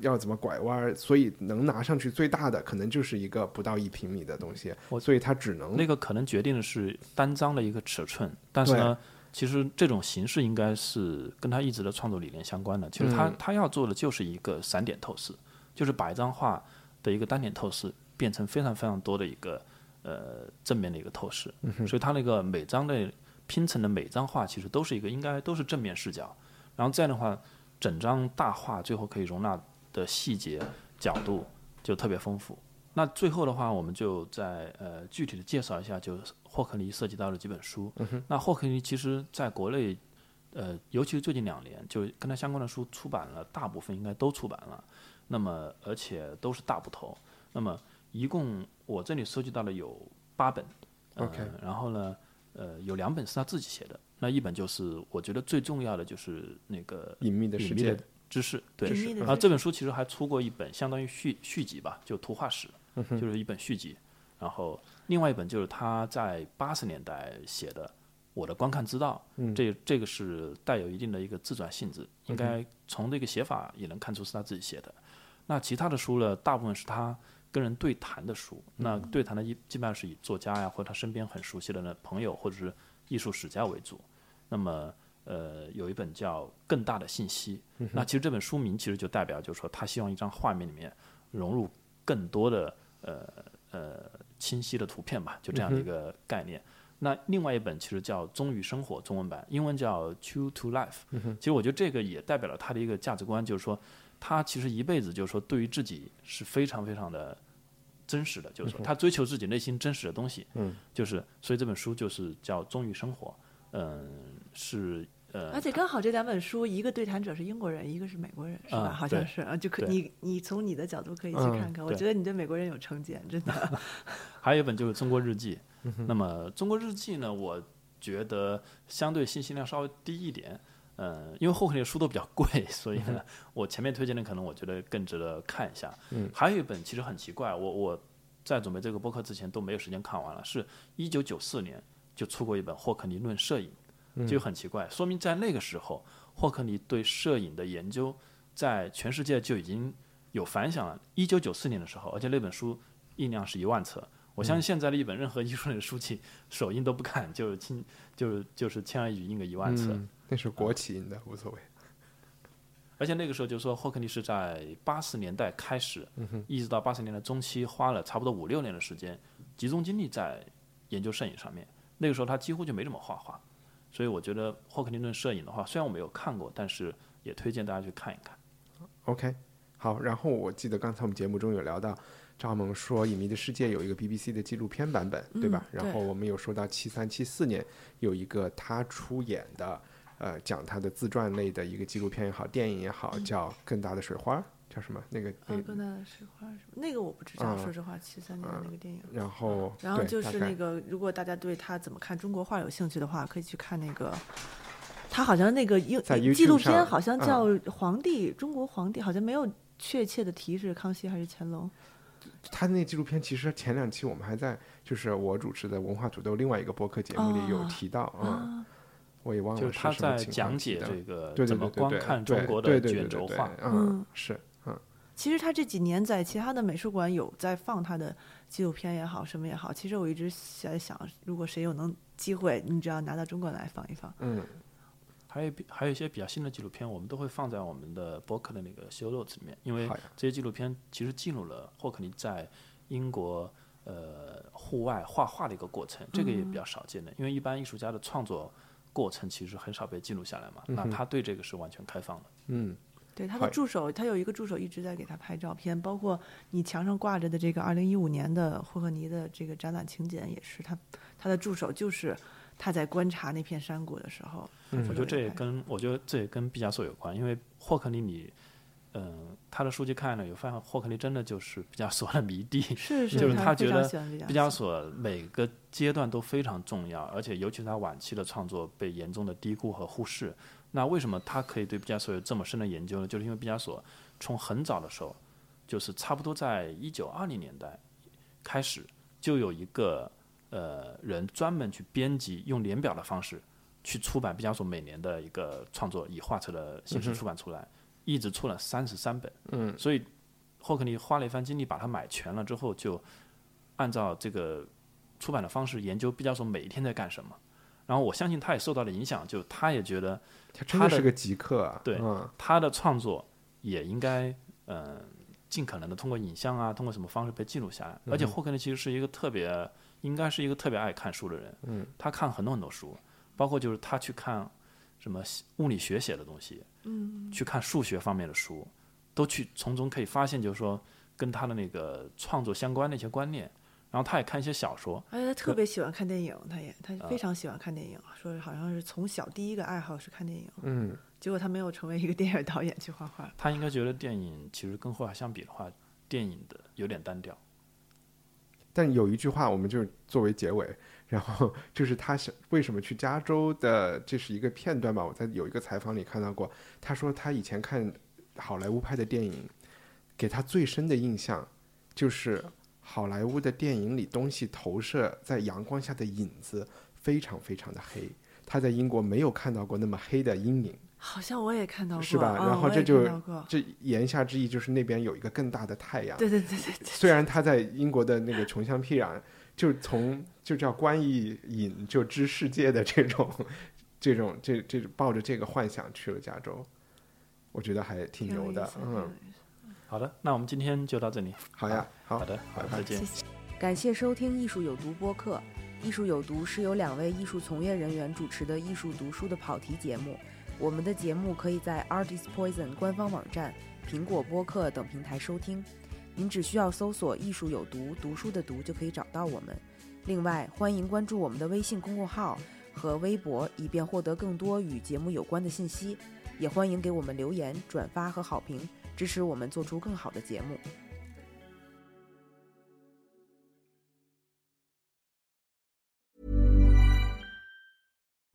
要怎么拐弯儿，所以能拿上去最大的可能就是一个不到一平米的东西，所以它只能那个可能决定的是单张的一个尺寸，但是呢，其实这种形式应该是跟他一直的创作理念相关的。其实他、嗯。他要做的就是一个散点透视，就是把一张画的一个单点透视变成非常非常多的一个呃正面的一个透视，所以他那个每张的拼成的每张画其实都是一个应该都是正面视角，然后这样的话，整张大画最后可以容纳的细节角度就特别丰富。那最后的话，我们就再呃具体的介绍一下，就是霍克尼涉及到的几本书。那霍克尼其实在国内，呃，尤其是最近两年，就跟他相关的书出版了，大部分应该都出版了。那么而且都是大部头。那么一共我这里收集到了有八本。呃 OK 然后呢，呃，有两本是他自己写的，那一本就是我觉得最重要的就是那个隐秘的世界知识，对，然后这本书其实还出过一本相当于续续集吧，就图画史，嗯就是一本续集。然后另外一本就是他在八十年代写的《我的观看之道》，嗯这这个是带有一定的一个自传性质，应该从这个写法也能看出是他自己写的。那其他的书呢，大部分是他跟人对谈的书。那对谈的一基本上是以作家呀，或者他身边很熟悉的那朋友或者是艺术史家为主。那么呃，有一本叫《更大的信息》，那其实这本书名其实就代表，就是说他希望一张画面里面融入更多的呃呃清晰的图片吧，就这样的一个概念。那另外一本其实叫《忠于生活》中文版，英文叫《True to Life》。其实我觉得这个也代表了他的一个价值观，就是说他其实一辈子就是说对于自己是非常非常的真实的，就是说他追求自己内心真实的东西。嗯，就是所以这本书就是叫《忠于生活》。嗯，是呃，而且刚好这两本书，一个对谈者是英国人，一个是美国人，是吧？啊好像是啊，就可对你你从你的角度可以去嗯看看。我觉得你对美国人有成见，真的。还有一本就是《中国日记》。那么《中国日记》呢，我觉得相对信息量稍微低一点。嗯，因为霍克尼的书都比较贵，所以呢，我前面推荐的可能我觉得更值得看一下。嗯，还有一本其实很奇怪，我我在准备这个播客之前都没有时间看完了，是一九九四年就出过一本《霍克尼论摄影》，就很奇怪，说明在那个时候，霍克尼对摄影的研究在全世界就已经有反响了。一九九四年的时候，而且那本书印量是一万册。我相信现在的一本任何艺术类的书籍，首印都不看，就轻就就是轻而易举印个一万册。嗯，那是国企印的，无所谓。而且那个时候就说霍克尼是在八十年代开始，嗯一直到八十年代中期，花了差不多五六年的时间，集中精力在研究摄影上面。那个时候他几乎就没怎么画画，所以我觉得霍克尼顿摄影的话，虽然我没有看过，但是也推荐大家去看一看。OK，好。然后我记得刚才我们节目中有聊到，张萌说《隐秘的世界》有一个 BBC 的纪录片版本，对吧？嗯对然后我们有说到七三七四年有一个他出演的，呃，讲他的自传类的一个纪录片也好，电影也好，叫《更大的水花》，叫什么？那个更大的水花什么？那个我不知道，啊说实话，七三年的那个电影。然后然后就是那个，如果大家对他怎么看中国画有兴趣的话，可以去看那个。他好像那个英在纪录片好像叫嗯《皇帝》，中国皇帝好像没有确切的提示康熙还是乾隆。他那纪录片其实前两期我们还在，就是我主持的文化土豆另外一个播客节目里有哦提到，嗯，啊，我也忘了就是他什么在讲解这个怎么观看中国的卷轴画。嗯嗯，是，嗯，其实他这几年在其他的美术馆有在放他的纪录片也好，什么也好。其实我一直在想，如果谁有能机会，你只要拿到中国来放一放。嗯，还有比还有一些比较新的纪录片，我们都会放在我们的博客的那个 show notes 里面，因为这些纪录片其实记录了霍克尼在英国呃户外画画的一个过程，这个也比较少见的，因为一般艺术家的创作过程其实很少被记录下来嘛，那他对这个是完全开放的。嗯，对他的助手，他有一个助手一直在给他拍照片，包括你墙上挂着的这个二零一五年的霍克尼的这个展览请柬，也是他他的助手，就是他在观察那片山谷的时候，嗯。我觉得这也跟我觉得这也跟毕加索有关，因为霍克尼你，嗯、他的书籍看了有发现霍克利真的就是毕加索的迷弟，是是，就是他觉得毕毕加索每个阶段都非常重要，而且尤其是他晚期的创作被严重的低估和忽视。那为什么他可以对毕加索有这么深的研究呢？就是因为毕加索从很早的时候，就是差不多在一九二零年代开始，就有一个呃人专门去编辑，用年表的方式去出版毕加索每年的一个创作，以画册的形式出版出来，一直出了三十三本。嗯，所以霍克尼花了一番精力把它买全了之后，就按照这个出版的方式研究毕加索每一天在干什么。然后我相信他也受到了影响，就他也觉得他真的是个极客啊，对嗯他的创作也应该呃尽可能的通过影像啊，通过什么方式被记录下来。而且霍克尼其实是一个特别，应该是一个特别爱看书的人。嗯，他看很多很多书，包括就是他去看什么物理学写的东西，嗯，去看数学方面的书，都去从中可以发现，就是说跟他的那个创作相关的一些观念。然后他也看一些小说，而且他特别喜欢看电影，他也他啊非常喜欢看电影，说是好像是从小第一个爱好是看电影，嗯，结果他没有成为一个电影导演去画画。他应该觉得电影其实跟绘画相比的话，电影的有点单调。但有一句话，我们就作为结尾，然后就是他是为什么去加州的，这是一个片段吧？我在有一个采访里看到过，他说他以前看好莱坞拍的电影，给他最深的印象就是好莱坞的电影里东西投射在阳光下的影子非常非常的黑，他在英国没有看到过那么黑的阴影。好像我也看到过，是吧啊然后这就这言下之意就是那边有一个更大的太阳。对对对对对，虽然他在英国的那个穷乡僻壤，就从就叫观一隐就知世界的这种这种这这抱着这个幻想去了加州，我觉得还挺牛的嗯，好的，那我们今天就到这里。好呀，好好的，好，再见。感谢收听《艺术有毒》播客。《艺术有毒》是由两位艺术从业人员主持的艺术读书的跑题节目。我们的节目可以在 Artist Poison 官方网站、苹果播客等平台收听。您只需要搜索“艺术有毒”读书的“读”就可以找到我们。另外，欢迎关注我们的微信公众号和微博，以便获得更多与节目有关的信息。也欢迎给我们留言、转发和好评，支持我们做出更好的节目。